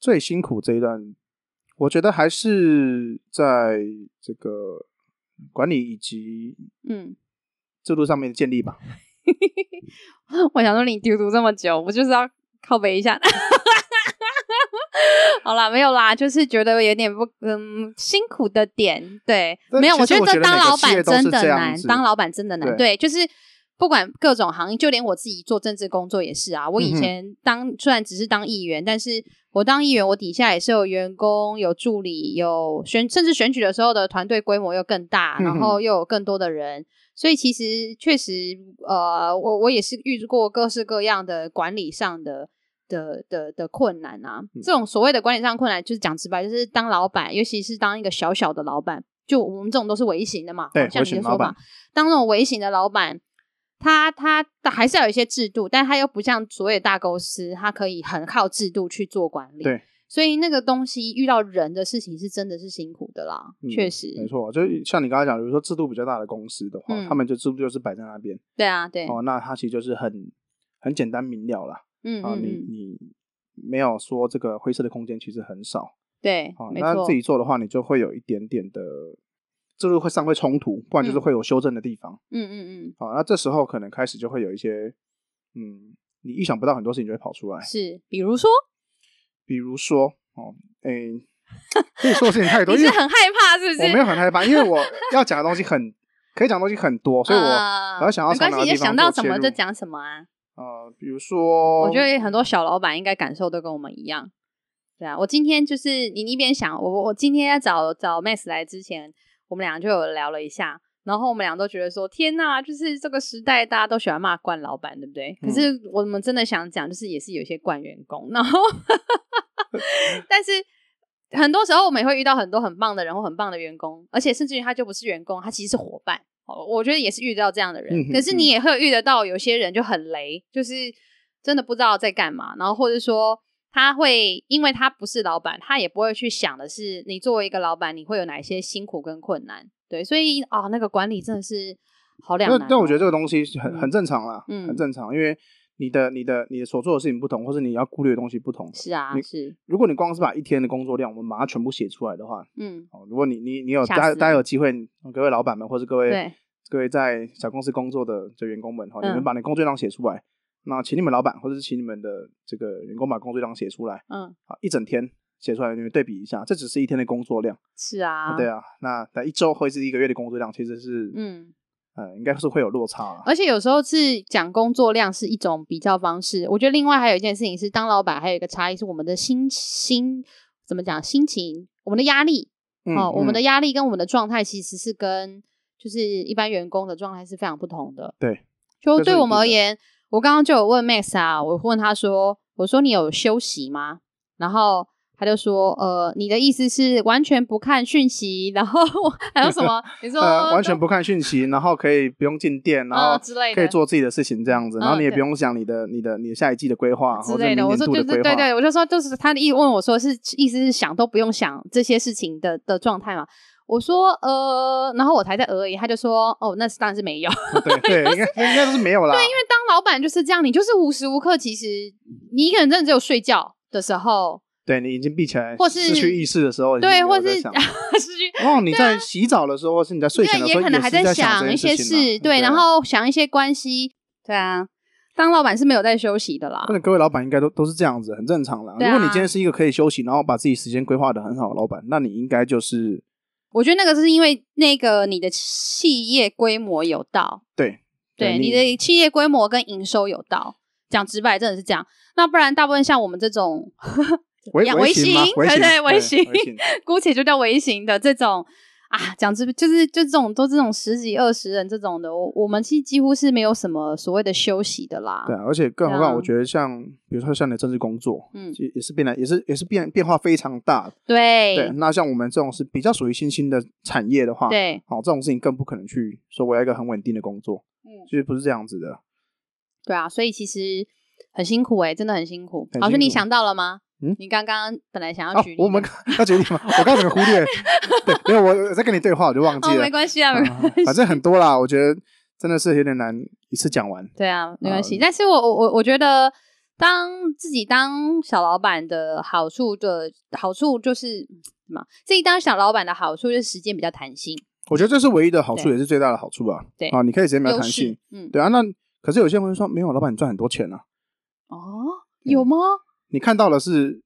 最辛苦这一段，我觉得还是在这个。管理以及嗯制度上面的建立吧。我想说你丢读这么久，我就是要靠背一下。好啦，没有啦，就是觉得有点不嗯辛苦的点。对，没有，我觉得这当老板真的难，当老板真的难。对，就是不管各种行业，就连我自己做政治工作也是啊。我以前当虽然只是当议员，但是。我当议员，我底下也是有员工、有助理、有选，甚至选举的时候的团队规模又更大，然后又有更多的人，嗯、所以其实确实，呃，我我也是遇过各式各样的管理上的的的的困难啊。嗯、这种所谓的管理上困难，就是讲直白，就是当老板，尤其是当一个小小的老板，就我们这种都是微型的嘛，对，像你的说法，当那种微型的老板。他他还是要有一些制度，但他又不像所谓的大公司，他可以很靠制度去做管理。对，所以那个东西遇到人的事情是真的是辛苦的啦，嗯、确实没错。就像你刚才讲，比如说制度比较大的公司的话，嗯、他们就制度就是摆在那边。对啊，对哦，那他其实就是很很简单明了啦。嗯啊，你你没有说这个灰色的空间其实很少。对，哦，那自己做的话，你就会有一点点的。这路会上会冲突，不然就是会有修正的地方。嗯嗯嗯。好，那这时候可能开始就会有一些，嗯，你意想不到很多事情就会跑出来。是，比如说，比如说，哦，诶，可以说的事情太多，你是很害怕是不是？我没有很害怕，因为我 要讲的东西很，可以讲的东西很多，所以我我要想要从哪个地方想到什么就讲什么啊。呃，比如说，我觉得很多小老板应该感受都跟我们一样。对啊，我今天就是你一边想，我我今天要找找 Max 来之前。我们俩就有聊了一下，然后我们俩都觉得说：“天呐，就是这个时代，大家都喜欢骂惯老板，对不对？”嗯、可是我们真的想讲，就是也是有一些惯员工。然后，但是很多时候我们也会遇到很多很棒的人或很棒的员工，而且甚至于他就不是员工，他其实是伙伴。我觉得也是遇到这样的人。嗯、可是你也会遇得到有些人就很雷，就是真的不知道在干嘛，然后或者说。他会，因为他不是老板，他也不会去想的是你作为一个老板，你会有哪些辛苦跟困难。对，所以啊、哦，那个管理真的是好两难、哦。但我觉得这个东西很很正常啦，嗯，很正常，因为你的你的你的所做的事情不同，或是你要顾虑的东西不同。是啊，你是。如果你光是把一天的工作量，我们把它全部写出来的话，嗯，哦，如果你你你有大家大家有机会，各位老板们，或是各位对各位在小公司工作的的员工们，哈、嗯，你们把你工作量写出来。那请你们老板，或者是请你们的这个员工把工作量写出来，嗯，好，一整天写出来，你们对比一下，这只是一天的工作量，是啊，啊对啊，那在一周或者是一个月的工作量，其实是，嗯，呃，应该是会有落差，而且有时候是讲工作量是一种比较方式，我觉得另外还有一件事情是，当老板还有一个差异是我们的心心怎么讲心情，我们的压力，嗯、哦，我们的压力跟我们的状态其实是跟就是一般员工的状态是非常不同的，对，就对我们而言。我刚刚就有问 Max 啊，我问他说：“我说你有休息吗？”然后他就说：“呃，你的意思是完全不看讯息，然后还有什么？你说、呃、完全不看讯息，然后可以不用进店，然后之类的，可以做自己的事情这样子，然后你也不用想你的、你的、你的下一季的规划之类的。”我说：“就是对对，我就说就是他的意问我说是意思是想都不用想这些事情的的状态嘛。”我说呃，然后我才在而已，他就说哦，那是当然是没有，对对，应该应该都是没有啦。对，因为当老板就是这样，你就是无时无刻，其实你一个人真的只有睡觉的时候，对你眼睛闭起来，或是失去意识的时候，对，或是 失去。哦，你在洗澡的时候，或是你在睡前的时候，也可能还在想一些事，对，然后想一些关系，对啊。当老板是没有在休息的啦。那各位老板应该都都是这样子，很正常啦。如果你今天是一个可以休息，然后把自己时间规划的很好的老板，那你应该就是。我觉得那个是因为那个你的企业规模有到，对，对，你，你的企业规模跟营收有到，讲直白真的是这样。那不然大部分像我们这种 微微型，对对微型，姑且就叫微型的这种啊，讲这就是就这种都这种十几二十人这种的，我我们其实几乎是没有什么所谓的休息的啦。对啊，而且更何况我觉得像比如说像你的政治工作，嗯，也也是变得也是也是变变化非常大。对对，那像我们这种是比较属于新兴的产业的话，对，好这种事情更不可能去说我要一个很稳定的工作，嗯，其实不是这样子的。对啊，所以其实很辛苦哎、欸，真的很辛苦。老师，你想到了吗？嗯，你刚刚本来想要举例、啊，我们要举例吗？我刚刚怎么忽略？对，没有，我在跟你对话，我就忘记了。哦、没关系啊，没关系、嗯。反正很多啦，我觉得真的是有点难一次讲完。对啊，没关系。嗯、但是我我我觉得，当自己当小老板的好处的好处就是什么？自己当小老板的好处就是时间比较弹性。我觉得这是唯一的好处，也是最大的好处吧。对啊，你可以时间比较弹性。嗯，对啊。那可是有些人会说，没有老板你赚很多钱啊。哦，有吗？你看到的是，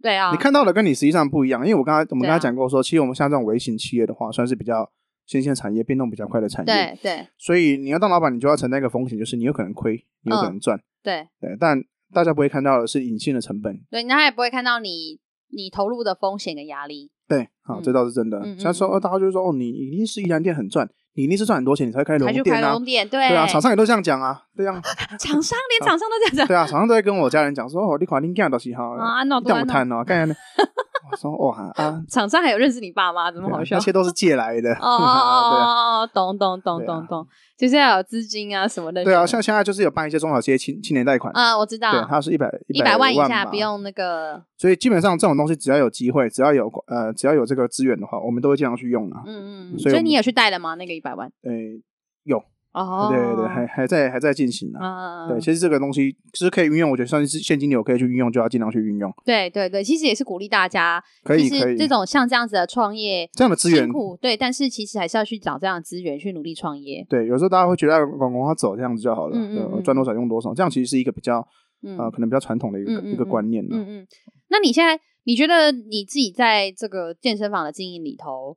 对啊，你看到的跟你实际上不一样。因为我刚才我们刚才讲过说，其实我们像这种微型企业的话，算是比较新兴产业，变动比较快的产业。对对。所以你要当老板，你就要承担一个风险，就是你有可能亏，你有可能赚。对对，但大家不会看到的是隐性的成本。对，他也不会看到你你投入的风险跟压力。对，好，这倒是真的。像说，大家就说，哦，你一定是宜兰店很赚。你一定是赚很多钱，你才开龙店啊！对对啊，厂商也都这样讲啊，对啊。厂商 连厂商都这样讲。对啊，厂商都在跟我家人讲说：“哦，你看你这样都是哈，啊，那我谈哦，干啥呢？”我说：“哇啊！” 厂商还有认识你爸妈，怎么好笑？那些都是借来的。哦哦哦 哦，懂懂懂懂懂。就是要有资金啊什么的。对啊，像现在就是有办一些中小企业青青年贷款啊，我知道。对，它是一百一百万以下不用那个。所以基本上这种东西，只要有机会，只要有呃，只要有这个资源的话，我们都会经常去用的。嗯嗯。所以你也去贷了吗？那个一百万？诶。有哦，对对对，还还在还在进行呢。嗯，对，其实这个东西其实可以运用，我觉得算是现金流可以去运用，就要尽量去运用。对对对，其实也是鼓励大家，可以可以这种像这样子的创业，这样的资源辛苦，对，但是其实还是要去找这样的资源去努力创业。对，有时候大家会觉得往往他走这样子就好了，赚多少用多少，这样其实是一个比较呃可能比较传统的一个一个观念。嗯嗯，那你现在你觉得你自己在这个健身房的经营里头，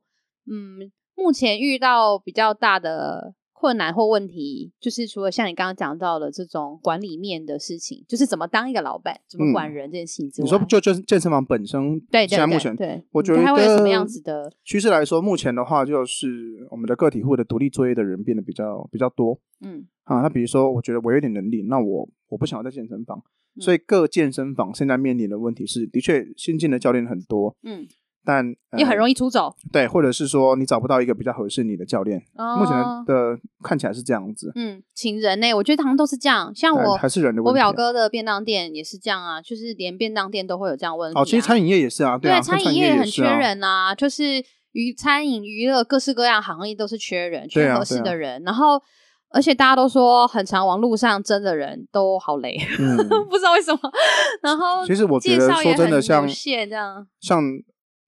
嗯，目前遇到比较大的困难或问题，就是除了像你刚刚讲到的这种管理面的事情，就是怎么当一个老板，怎么管人这件事情之外，你说就就是健身房本身，对，现在目前对，我觉得它会有什么样子的趋势来说，目前的话就是我们的个体户的独立作业的人变得比较比较多。嗯，啊，那比如说，我觉得我有点能力，那我我不想要在健身房，所以各健身房现在面临的问题是，的确新进的教练很多。嗯。但也很容易出走，对，或者是说你找不到一个比较合适你的教练。目前的看起来是这样子。嗯，请人呢，我觉得他们都是这样。像我还是人的问题。我表哥的便当店也是这样啊，就是连便当店都会有这样问题。哦，其实餐饮业也是啊，对，餐饮业也很缺人啊，就是娱餐饮娱乐各式各样行业都是缺人，缺合适的人。然后，而且大家都说，很常网路上真的人都好累，不知道为什么。然后，其实我觉得说真的，像这样，像。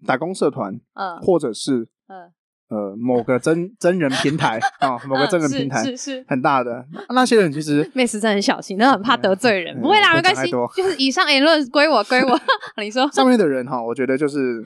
打工社团，嗯，或者是，嗯，呃，某个真真人平台啊，某个真人平台是是很大的那些人，其实 妹子真的很小心，那很怕得罪人，不会啦，没关系，就是以上言论归我归我，你说上面的人哈，我觉得就是。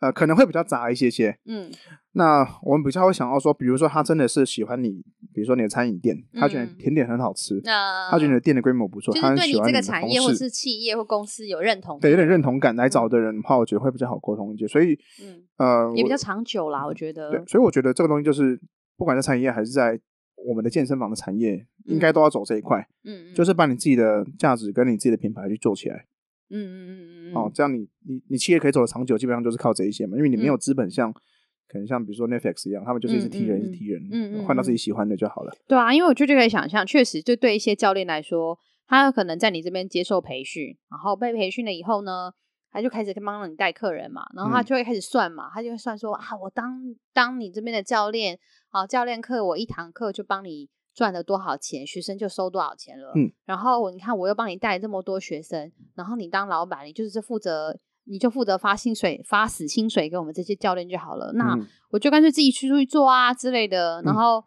呃，可能会比较杂一些些。嗯，那我们比较会想要说，比如说他真的是喜欢你，比如说你的餐饮店，他觉得甜点很好吃，他觉得你的店的规模不错，他对你这个产业或是企业或公司有认同，对，有点认同感来找的人的话，我觉得会比较好沟通一些。所以，嗯，呃，也比较长久啦，我觉得。对，所以我觉得这个东西就是，不管在餐饮业还是在我们的健身房的产业，应该都要走这一块。嗯，就是把你自己的价值跟你自己的品牌去做起来。嗯嗯嗯嗯哦，这样你你你企业可以走得长久，基本上就是靠这一些嘛，因为你没有资本像，像可能像比如说 Netflix 一样，他们就是一直踢人，一直踢人，嗯，换到自己喜欢的就好了。对啊，因为我就就可以想象，确实就对一些教练来说，他可能在你这边接受培训，然后被培训了以后呢，他就开始帮你带客人嘛，然后他就会开始算嘛，他就会算说啊，我当当你这边的教练，啊，教练课我一堂课就帮你。赚了多少钱，学生就收多少钱了。嗯，然后你看，我又帮你带这么多学生，然后你当老板，你就是负责，你就负责发薪水，发死薪水给我们这些教练就好了。那我就干脆自己去出去做啊之类的。然后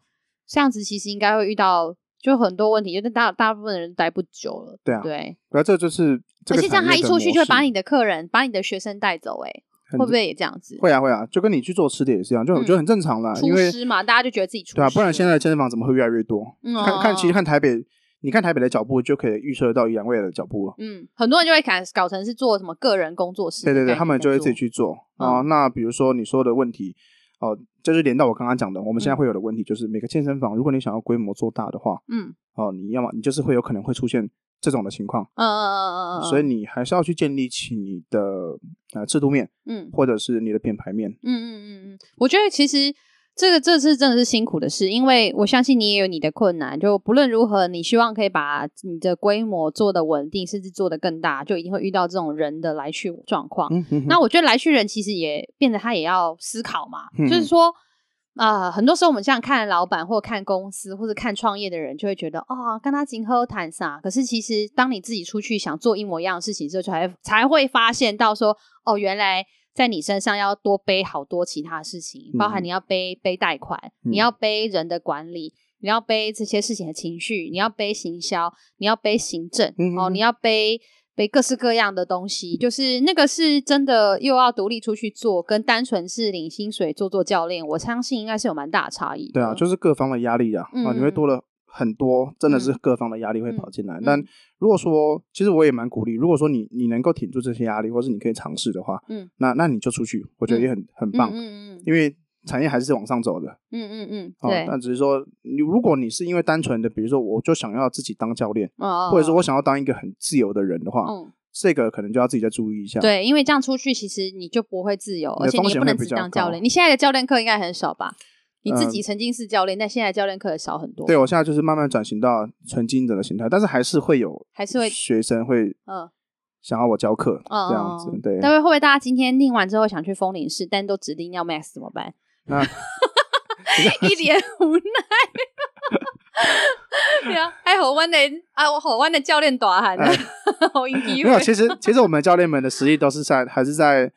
这样子其实应该会遇到就很多问题，就是大大部分人待不久了。对啊，对。然后这就是，而且这样他一出去就会把你的客人、把你的学生带走，哎。会不会也这样子？会啊会啊，就跟你去做吃的也是一样，就我觉得很正常啦。厨师嘛，大家就觉得自己厨师。对啊，不然现在的健身房怎么会越来越多？嗯看看，其实看台北你看台北的脚步，就可以预测到宜兰未来的脚步了。嗯，很多人就会搞搞成是做什么个人工作室。对对对，他们就会自己去做啊。那比如说你说的问题，哦，就是连到我刚刚讲的，我们现在会有的问题，就是每个健身房，如果你想要规模做大的话，嗯，哦，你要么你就是会有可能会出现这种的情况。嗯嗯嗯嗯嗯。所以你还是要去建立起你的呃制度面，嗯，或者是你的品牌面。嗯嗯嗯嗯，我觉得其实。这个这次真的是辛苦的事，因为我相信你也有你的困难。就不论如何，你希望可以把你的规模做得稳定，甚至做得更大，就一定会遇到这种人的来去状况。嗯、哼哼，那我觉得来去人其实也变得他也要思考嘛，嗯、就是说啊、呃，很多时候我们像看老板或看公司或者看创业的人，就会觉得哦，跟他今后谈啥？可是其实当你自己出去想做一模一样的事情之后，才才会发现到说哦，原来。在你身上要多背好多其他事情，包含你要背背贷款，嗯，你要背人的管理，你要背这些事情的情绪，你要背行销，你要背行政，嗯，哦，你要背背各式各样的东西，就是那个是真的又要独立出去做，跟单纯是领薪水做做教练，我相信应该是有蛮大的差异。对啊，就是各方的压力啊，嗯，啊，你会多了。很多真的是各方的压力会跑进来，但如果说，其实我也蛮鼓励，如果说你你能够挺住这些压力，或是你可以尝试的话，嗯，那那你就出去，我觉得也很、嗯、很棒，嗯嗯，嗯。因为产业还是往上走的，嗯嗯嗯，对、哦，那只是说你如果你是因为单纯的，比如说我就想要自己当教练，哦，或者说我想要当一个很自由的人的话，嗯，这个可能就要自己再注意一下，对，因为这样出去其实你就不会自由，而且你也不能只当教练，你现在的教练课应该很少吧？你自己曾经是教练，嗯，但现在教练课也少很多。对，我现在就是慢慢转型到纯经营者的形态，但是还是会有，还是会学生会嗯想要我教课这样子。对，但会会不会大家今天听完之后想去枫林市，但都指定要 Max 怎么办？那 一脸无奈。对啊，还好我的啊，我好我的教练大汉，好英气。没有，其实其实我们教练们的实力都是在还是在。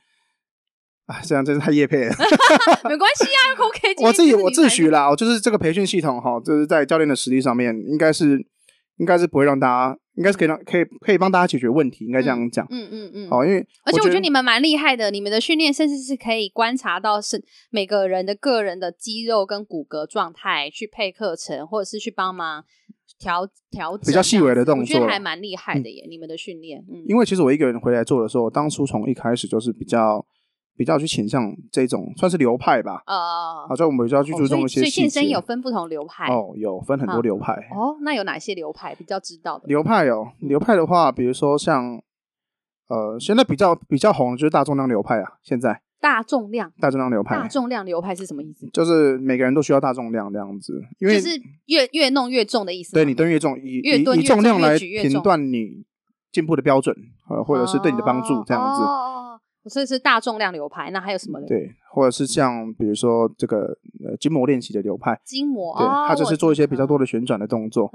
啊，这样真是太业配了。没关系啊，OK。我自己我自诩啦，我就是这个培训系统哈，就是在教练的实力上面，应该是应该是不会让大家，应该是可以让可以可以帮大家解决问题，应该这样讲。嗯嗯嗯。好，因为而且我觉得你们蛮厉害的，你们的训练甚至是可以观察到是每个人的个人的肌肉跟骨骼状态，去配课程，或者是去帮忙调调整比较细微的动作，我觉得还蛮厉害的耶。嗯、你们的训练，嗯，因为其实我一个人回来做的时候，当初从一开始就是比较。比较去倾向这种算是流派吧，啊，好，所以我们比较去注重一些。所以健身有分不同流派哦，有分很多流派哦。那有哪些流派比较知道的？流派哦，流派的话，比如说像呃，现在比较比较红的就是大重量流派啊。现在大重量大重量流派，大重量流派是什么意思？就是每个人都需要大重量这样子，因为就是越越弄越重的意思。对，你蹲越重，以以以重量来评断你进步的标准，呃，或者是对你的帮助这样子。所以是大重量流派，那还有什么？对，或者是像比如说这个呃筋膜练习的流派，筋膜，对，它就是做一些比较多的旋转的动作，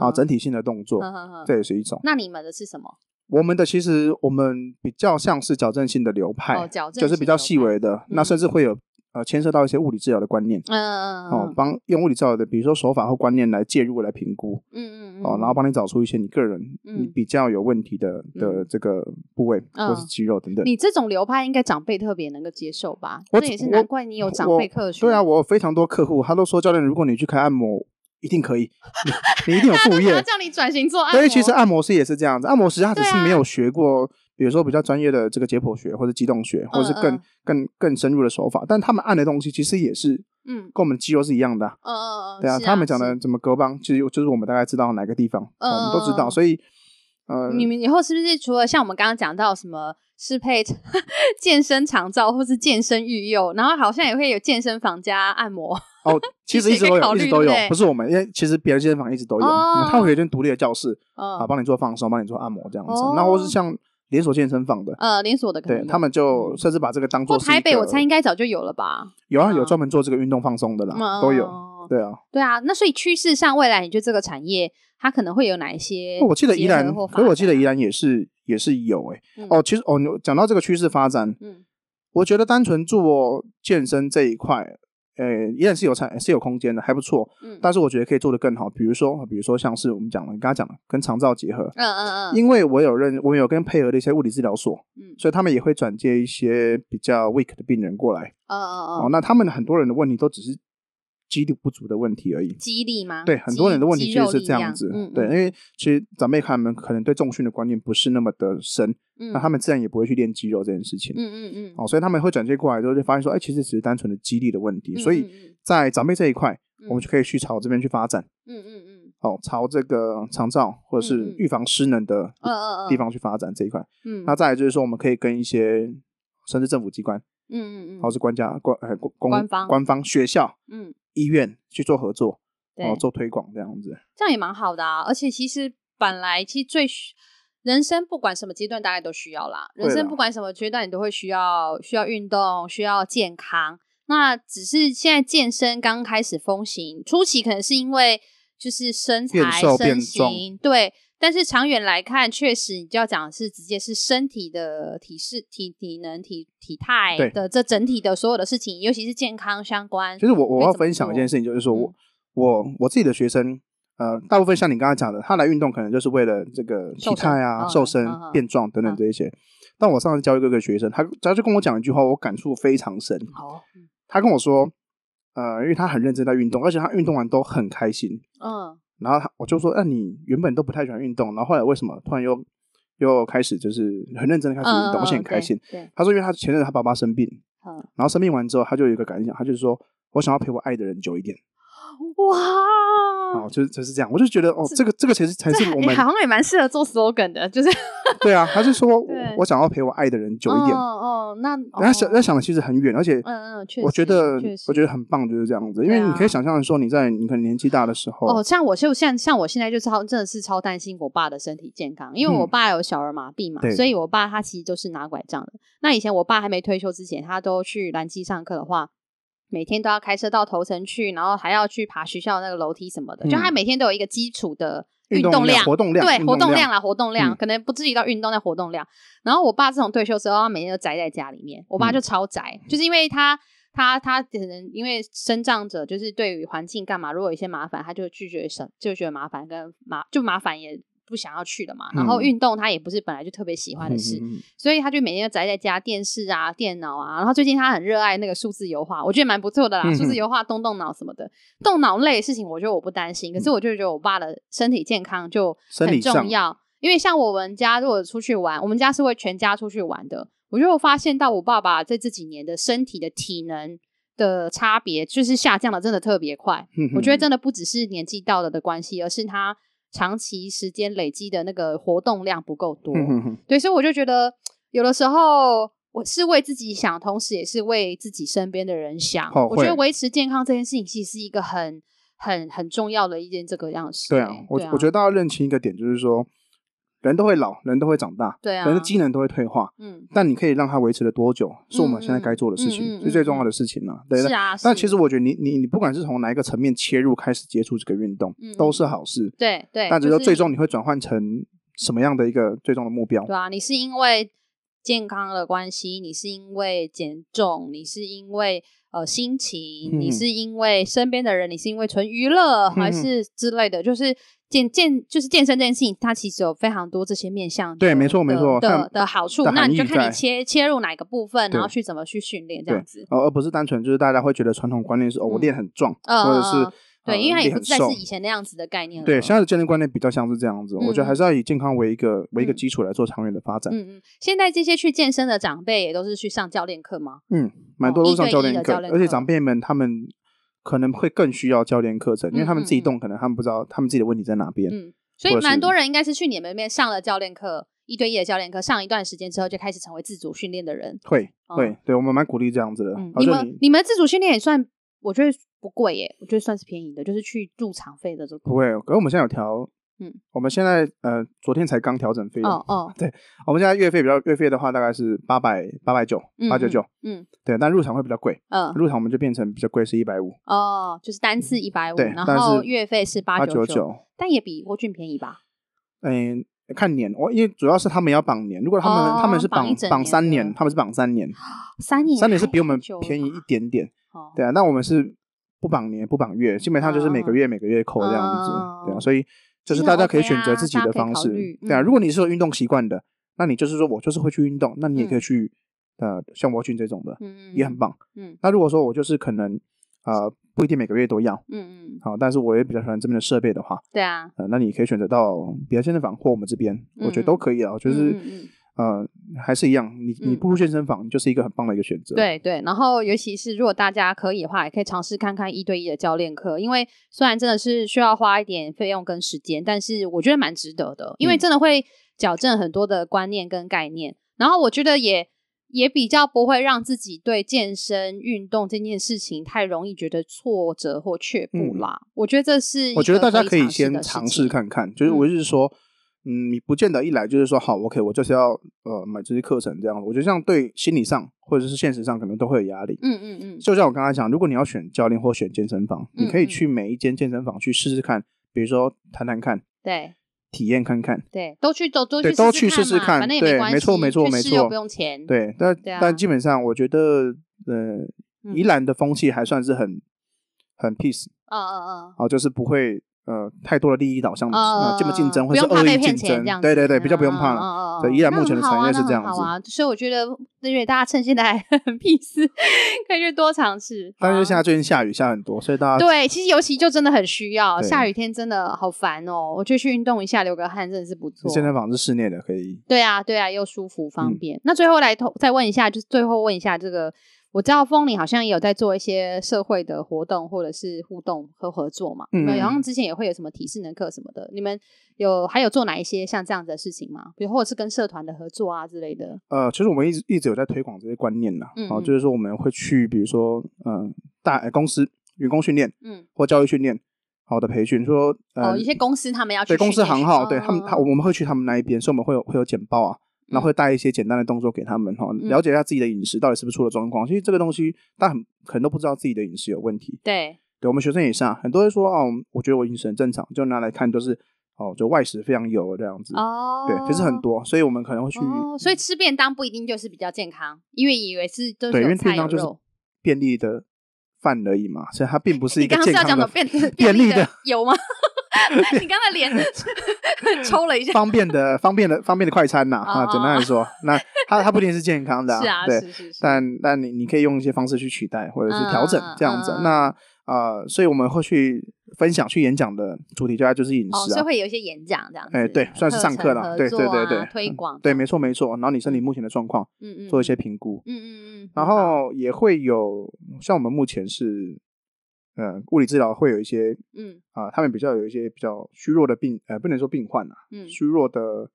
啊，整体性的动作，这也是一种。那你们的是什么？我们的其实我们比较像是矫正性的流派，就是比较细微的，那甚至会有。呃，牵涉到一些物理治疗的观念，嗯嗯嗯，哦，帮用物理治疗的，比如说手法或观念来介入来评估，嗯嗯哦，然后帮你找出一些你个人你比较有问题的的这个部位或是肌肉等等。你这种流派应该长辈特别能够接受吧？这也是难怪你有长辈客群。对啊，我非常多客户，他都说教练，如果你去开按摩，一定可以，你一定有副业。叫你转型做按摩。所以其实按摩师也是这样子，按摩师他只是没有学过。比如说比较专业的这个解剖学或者肌动学，或者是更、嗯。嗯、更更深入的手法，但他们按的东西其实也是，嗯，跟我们肌肉是一样的，嗯嗯嗯，对啊，啊他们讲的怎么割帮，其实就是我们大概知道哪个地方，嗯，我们都知道，所以，呃，你们以后是不是除了像我们刚刚讲到什么适配 健身长照或是健身育幼，然后好像也会有健身房加按摩？哦，其实一直都有，一直都有，不是我们，因为其实别的健身房一直都有，哦、他会有一间独立的教室，啊、嗯，帮你做放松，帮你做按摩这样子，那、哦、或是像。连锁健身房的，呃，连锁的可，对他们就甚至把这个当做台北，我猜应该早就有了吧？有啊，有专门做这个运动放松的啦，都有。对啊，对啊。那所以趋势上，未来你觉得这个产业它可能会有哪一些？我记得宜兰，可是我记得宜兰也是也是有诶。哦，其实哦，讲到这个趋势发展，嗯，我觉得单纯做健身这一块。呃，依然是有产是有空间的，还不错。嗯，但是我觉得可以做得更好。比如说，比如说像是我们讲的，你刚刚讲的跟长照结合。嗯嗯嗯。因为我有认，我有跟配合的一些物理治疗所，嗯，所以他们也会转接一些比较 weak 的病人过来。嗯嗯嗯。哦，那他们很多人的问题都只是肌力不足的问题而已。肌力吗？对，很多人的问题其实是这样子。嗯，对，因为其实长辈他们可能对重训的观念不是那么的深，嗯，那他们自然也不会去练肌肉这件事情。嗯嗯嗯。哦，所以他们会转接过来之后，就发现说，哎，其实只是单纯的肌力的问题。所以在长辈这一块，我们就可以去朝这边去发展。嗯嗯嗯。哦，朝这个长照或者是预防失能的地方去发展这一块。嗯。那再来就是说，我们可以跟一些甚至政府机关。嗯嗯嗯，或是官家官呃公官方官方学校嗯医院去做合作，然后做推广这样子，这样也蛮好的啊。而且其实本来其实最人生不管什么阶段，大概都需要啦。人生不管什么阶段，你都会需要需要运动，需要健康。那只是现在健身刚开始风行，初期可能是因为就是身材身形对。但是长远来看，确实你就要讲的是直接是身体的体式、体体能、体体态的这整体的所有的事情，尤其是健康相关。其实我我要分享一件事情，就是说我、嗯、我我自己的学生，呃，大部分像你刚刚讲的，他来运动可能就是为了这个体态啊、瘦身、瘦身嗯、变壮等等这一些。嗯、但我上次教一个个学生，他他就跟我讲一句话，我感触非常深。好，他跟我说，呃，因为他很认真在运动，而且他运动完都很开心。嗯。然后他我就说，那、啊、你原本都不太喜欢运动，然后后来为什么突然又又开始就是很认真的开始运动，而且很开心？他说，因为他前阵子他爸爸生病，嗯，然后生病完之后，他就有一个感想，他就是说我想要陪我爱的人久一点。哇，哦，就是就是这样，我就觉得哦，这个这个其实才是我们好像也蛮适合做 slogan 的，就是 对啊，他是说我想要陪我爱的人久一点。哦哦，那他想他想的其实很远，而且嗯嗯，确实，我觉得我觉得很棒，就是这样子，因为你可以想象说你在你可能年纪大的时候，哦，像我就像像我现在就超真的是超担心我爸的身体健康，因为我爸有小儿麻痹嘛，所以我爸他其实都是拿拐杖的。那以前我爸还没退休之前，他都去兰基上课的话。每天都要开车到头城去，然后还要去爬学校那个楼梯什么的，嗯、就他每天都有一个基础的运动量、活动量，对，活动量啦，活动量，嗯、可能不至于到运动的活动量。然后我爸自从退休之后，他每天都宅在家里面，我爸就超宅，嗯、就是因为他他他可能因为生长者，就是对于环境干嘛，如果有一些麻烦，他就拒绝省，就觉得麻烦跟麻就麻烦也。不想要去的嘛，然后运动他也不是本来就特别喜欢的事，嗯、所以他就每天宅在家，电视啊、电脑啊。然后最近他很热爱那个数字油画，我觉得蛮不错的啦。数、嗯、字油画动动脑什么的，动脑类的事情，我觉得我不担心。可是我就觉得我爸的身体健康就很重要，因为像我们家如果出去玩，我们家是会全家出去玩的。我就发现到我爸爸在这几年的身体的体能的差别，就是下降的真的特别快。嗯、我觉得真的不只是年纪到了的关系，而是他。长期时间累积的那个活动量不够多，对，所以我就觉得有的时候我是为自己想，同时也是为自己身边的人想。我觉得维持健康这件事情，其实是一个很、很、很重要的一件这个样子。对啊，我我觉得大家认清一个点，就是说。人都会老，人都会长大，对啊，人的机能都会退化，嗯，但你可以让它维持了多久，是我们现在该做的事情，是最重要的事情了，对，是啊。但其实我觉得你你你不管是从哪一个层面切入开始接触这个运动，都是好事，对对。但只是说最终你会转换成什么样的一个最终的目标？对啊，你是因为健康的关系，你是因为减重，你是因为呃心情，你是因为身边的人，你是因为纯娱乐还是之类的，就是。健健就是健身这件事情，它其实有非常多这些面向。对，没错没错的的好处。那你就看你切切入哪个部分，然后去怎么去训练这样子。而不是单纯就是大家会觉得传统观念是哦，我练很壮，或者是对，因为它也不再是以前那样子的概念了。对，现在的健身观念比较像是这样子。我觉得还是要以健康为一个为一个基础来做长远的发展。嗯嗯。现在这些去健身的长辈也都是去上教练课吗？嗯，蛮多都上教练课，而且长辈们他们可能会更需要教练课程，因为他们自己动，可能他们不知道他们自己的问题在哪边。嗯。所以蛮多人应该是去你们那边上了教练课，一对一的教练课，上一段时间之后就开始成为自主训练的人。会会，对我们蛮鼓励这样子的。你们你们自主训练也算，我觉得不贵耶，我觉得算是便宜的，就是去入场费的这个。不会，可是我们现在有调，嗯，我们现在呃昨天才刚调整费用。哦哦，对，我们现在月费比较月费的话大概是八百八百九八九九，嗯，对，但入场会比较贵，嗯，入场我们就变成比较贵是一百五。哦，就是单次一百五，然后月费是八九九。但也比沃俊便宜吧？嗯，看年，我因为主要是他们要绑年，如果他们、哦、他们是绑绑三年，他们是绑三年，三年三年是比我们便宜一点点，哦、对啊，那我们是不绑年不绑月，基本上就是每个月每个月扣这样子，哦、对啊，所以就是大家可以选择自己的方式，对啊，如果你是有运动习惯的，那你就是说我就是会去运动，那你也可以去、嗯、呃像沃俊这种的，嗯、也很棒，嗯，那如果说我就是可能呃。不一定每个月都要。嗯嗯。好，但是我也比较喜欢这边的设备的话，对啊。呃，那你可以选择到别的健身房或我们这边，嗯、我觉得都可以啊。就是。呃，还是一样，你你步入健身房就是一个很棒的一个选择。对对，然后尤其是如果大家可以的话，也可以尝试看看一对一的教练课，因为虽然真的是需要花一点费用跟时间，但是我觉得蛮值得的，因为真的会矫正很多的观念跟概念，嗯、然后我觉得也也比较不会让自己对健身运动这件事情太容易觉得挫折或却步啦。嗯、我觉得这是我觉得大家可以先尝试看看，就是我就是说。嗯嗯，你不见得一来就是说好，OK，我就是要呃买这些课程这样。我觉得这样对心理上或者是现实上可能都会有压力。嗯嗯嗯。就像我刚才讲，如果你要选教练或选健身房，你可以去每一间健身房去试试看，比如说谈谈看，对，体验看看，对，都去都都去试试看，对，没错没错没错，不用钱。对，但但基本上我觉得，呃，宜兰的风气还算是很很 peace。嗯嗯嗯。哦，就是不会。呃，太多的利益导向，呃，这么竞争或者恶意竞争，对对对，比较不用怕了。对，依然目前的产业是这样子。好啊，所以我觉得，因为大家趁现在很 peace，可以去多尝试。但是现在最近下雨下很多，所以大家对，其实尤其就真的很需要，下雨天真的好烦哦。我就去运动一下，流个汗，真的是不错。健身房是室内的，可以。对啊，对啊，又舒服方便。那最后来再问一下，就是最后问一下这个。我知道风铃好像也有在做一些社会的活动或者是互动和合作嘛，嗯，然后之前也会有什么体适能课什么的，你们有还有做哪一些像这样子的事情吗？比如或者是跟社团的合作啊之类的。呃，其实我们一直一直有在推广这些观念呐，嗯，嗯，就是说我们会去，比如说，嗯、呃，大公司员工训练，嗯，或教育训练，好的培训，说，呃、哦，一些公司他们要去对公司行号，对他们，他我们会去他们那一边，所以我们会有会有简报啊。然后会带一些简单的动作给他们哈，了解一下自己的饮食到底是不是出了状况。其实这个东西，大家很可能都不知道自己的饮食有问题。对，对我们学生也是啊，很多人说哦，我觉得我饮食很正常，就拿来看都是哦，就外食非常油这样子。哦，对，其实很多，所以我们可能会去。哦，所以吃便当不一定就是比较健康，因为以为是。对，因为便当就是便利的饭而已嘛，所以它并不是一个健康的。你刚刚是要讲的便 便利的油吗？你刚才脸 抽了一下，方便的、方便的、方便的快餐呐啊！简单来说，那它它不一定是健康的，是啊，对，是是是。但但你你可以用一些方式去取代或者是调整这样子。那呃，所以我们会去分享、去演讲的主题，就它就是饮食啊，所以会有一些演讲这样子。哎，对，算是上课了，对对对对，推广，对，没错没错。然后你身体目前的状况，嗯嗯，做一些评估，嗯嗯嗯，然后也会有像我们目前是。呃，物理治疗会有一些，嗯啊，他们比较有一些比较虚弱的病，呃，不能说病患啊，嗯，虚弱的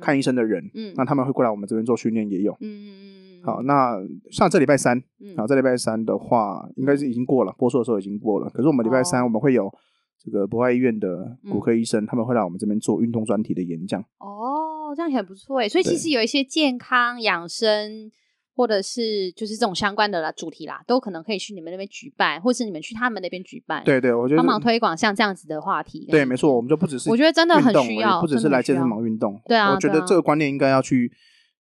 看医生的人，嗯，那他们会过来我们这边做训练也有，嗯嗯嗯，好，那像这礼拜三，嗯啊，这礼拜三的话，应该是已经过了，播出的时候已经过了，可是我们礼拜三我们会有这个博爱医院的骨科医生，他们会来我们这边做运动专题的演讲。哦，这样也很不错诶，所以其实有一些健康养生。或者是就是这种相关的啦主题啦，都可能可以去你们那边举办，或是你们去他们那边举办。对对，我觉得帮忙推广像这样子的话题。对，没错，我们就不只是我觉得真的很需要，不只是来健身房运动。对啊，我觉得这个观念应该要去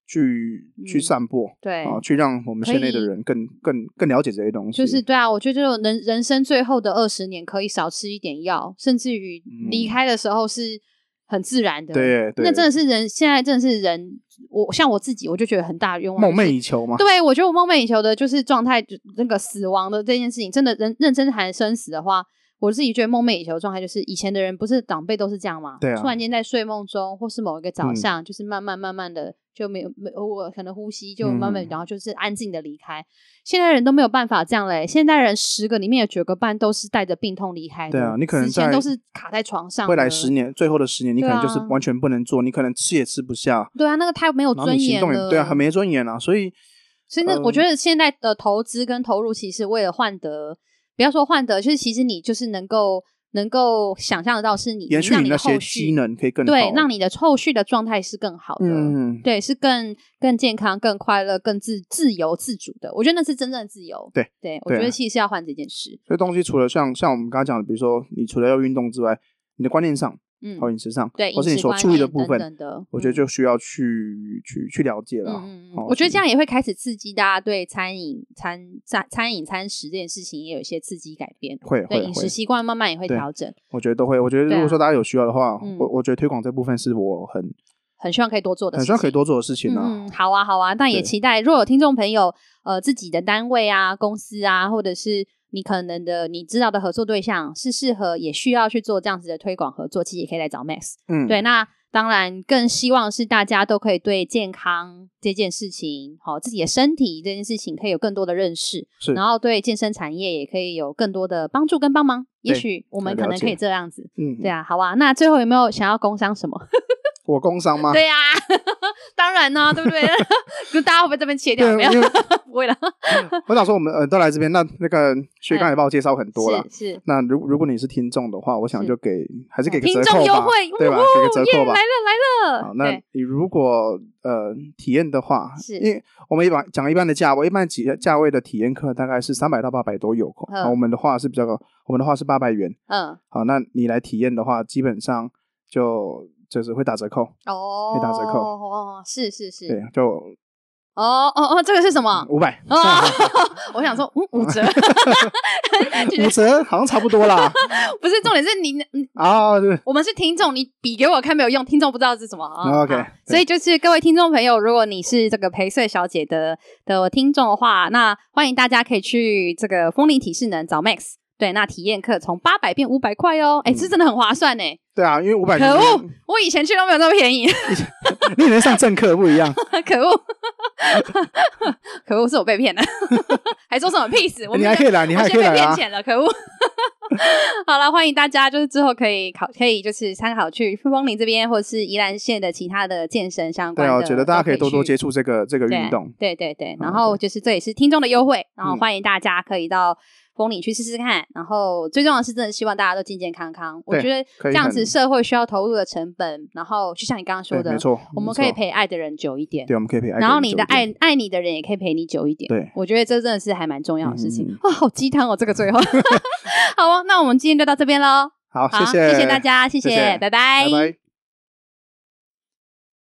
去去散播，对啊，去让我们县内的人更更更了解这些东西。就是对啊，我觉得这种人人生最后的二十年，可以少吃一点药，甚至于离开的时候是。很自然的，对，对，那真的是人，现在真的是人，我像我自己，我就觉得很大的愿望，梦寐以求嘛。对，我觉得我梦寐以求的就是状态，就那个死亡的这件事情，真的人认真谈生死的话，我自己觉得梦寐以求的状态就是以前的人不是长辈都是这样嘛？对啊，突然间在睡梦中，或是某一个早上，嗯、就是慢慢慢慢的。就没有没我可能呼吸就慢慢，然后就是安静的离开。现在人都没有办法这样嘞，现在人十个里面有九个半都是带着病痛离开的。对啊，你可能之前都是卡在床上。未来十年，最后的十年，你可能就是完全不能做，你可能吃也吃不下。对啊，那个太没有尊严了。对啊，很没尊严啊。所以，所以那我觉得现在的投资跟投入，其实为了换得，不要说换得，就是其实你就是能够。能够想象得到是你延续你那些机能可以更好，对，让你的后续的状态是更好的，嗯，对，是更更健康、更快乐、更自自由自主的。我觉得那是真正的自由。对，对，我觉得其实是要换这件事。所以东西除了像像我们刚刚讲的，比如说你除了要运动之外，你的观念上。嗯，和饮食上，对，或是你所注意的部分，等等的，我觉得就需要去去去了解了。嗯嗯，我觉得这样也会开始刺激大家对餐饮餐餐餐饮餐食这件事情也有一些刺激改变。会会，饮食习惯慢慢也会调整。我觉得都会。我觉得如果说大家有需要的话，我我觉得推广这部分是我很很希望可以多做的，很希望可以多做的事情呢。嗯，好啊好啊，但也期待如果有听众朋友呃自己的单位啊、公司啊，或者是。你可能的你知道的合作对象是适合也需要去做这样子的推广合作，其实也可以来找 Max。嗯，对，那。当然，更希望是大家都可以对健康这件事情，好自己的身体这件事情，可以有更多的认识，是，然后对健身产业也可以有更多的帮助跟帮忙。也许我们可能可以这样子，嗯，对啊，好啊。那最后有没有想要工商什么？我工商吗？对呀、啊，当然呢、啊，对不对？就大家会不会这边切掉？没有，不会了。我想说，我们呃都来这边，那那个薛刚也帮我介绍很多了。是，那如如果你是听众的话，我想就给还是给个折扣吧，对吧？给个折扣吧。来了来了。好，那你如果呃体验的话，是因为我们一般讲一般的价位，一般几价位的体验课大概是三百到八百都有。好，我们的话是比较高，我们的话是八百元。嗯。好，那你来体验的话，基本上就。就是会打折扣哦，会打折扣哦，是是是，对，就哦哦哦，这个是什么？五百哦，我想说，嗯，五折，五折好像差不多啦。不是重点是你啊，对，我们是听众，你比给我看没有用，听众不知道是什么啊。OK，所以就是各位听众朋友，如果你是这个陪睡小姐的的听众的话，那欢迎大家可以去这个风铃体适能找 Max。对，那体验课从八百变五百块哦，哎，这真的很划算呢。对啊，因为五百。可恶，我以前去都没有那么便宜。你以前上正课不一样。可恶，可恶，是我被骗了，还说什么屁事？你还可以来，你还可以来啊！骗钱了，可恶。好了，欢迎大家，就是之后可以考，可以就是参考去枫林这边，或者是宜兰县的其他的健身相关的。对，我觉得大家可以多多接触这个这个运动。对对对，然后就是这也是听众的优惠，然后欢迎大家可以到。风铃去试试看，然后最重要的是，真的希望大家都健健康康。我觉得这样子社会需要投入的成本，然后就像你刚刚说的，没错，我们可以陪爱的人久一点。对，我们可以陪爱。然后你的爱爱你的人也可以陪你久一点。对，我觉得这真的是还蛮重要的事情。哇，好鸡汤哦，这个最后。好哦，那我们今天就到这边喽。好，谢谢，谢谢大家，谢谢，拜拜。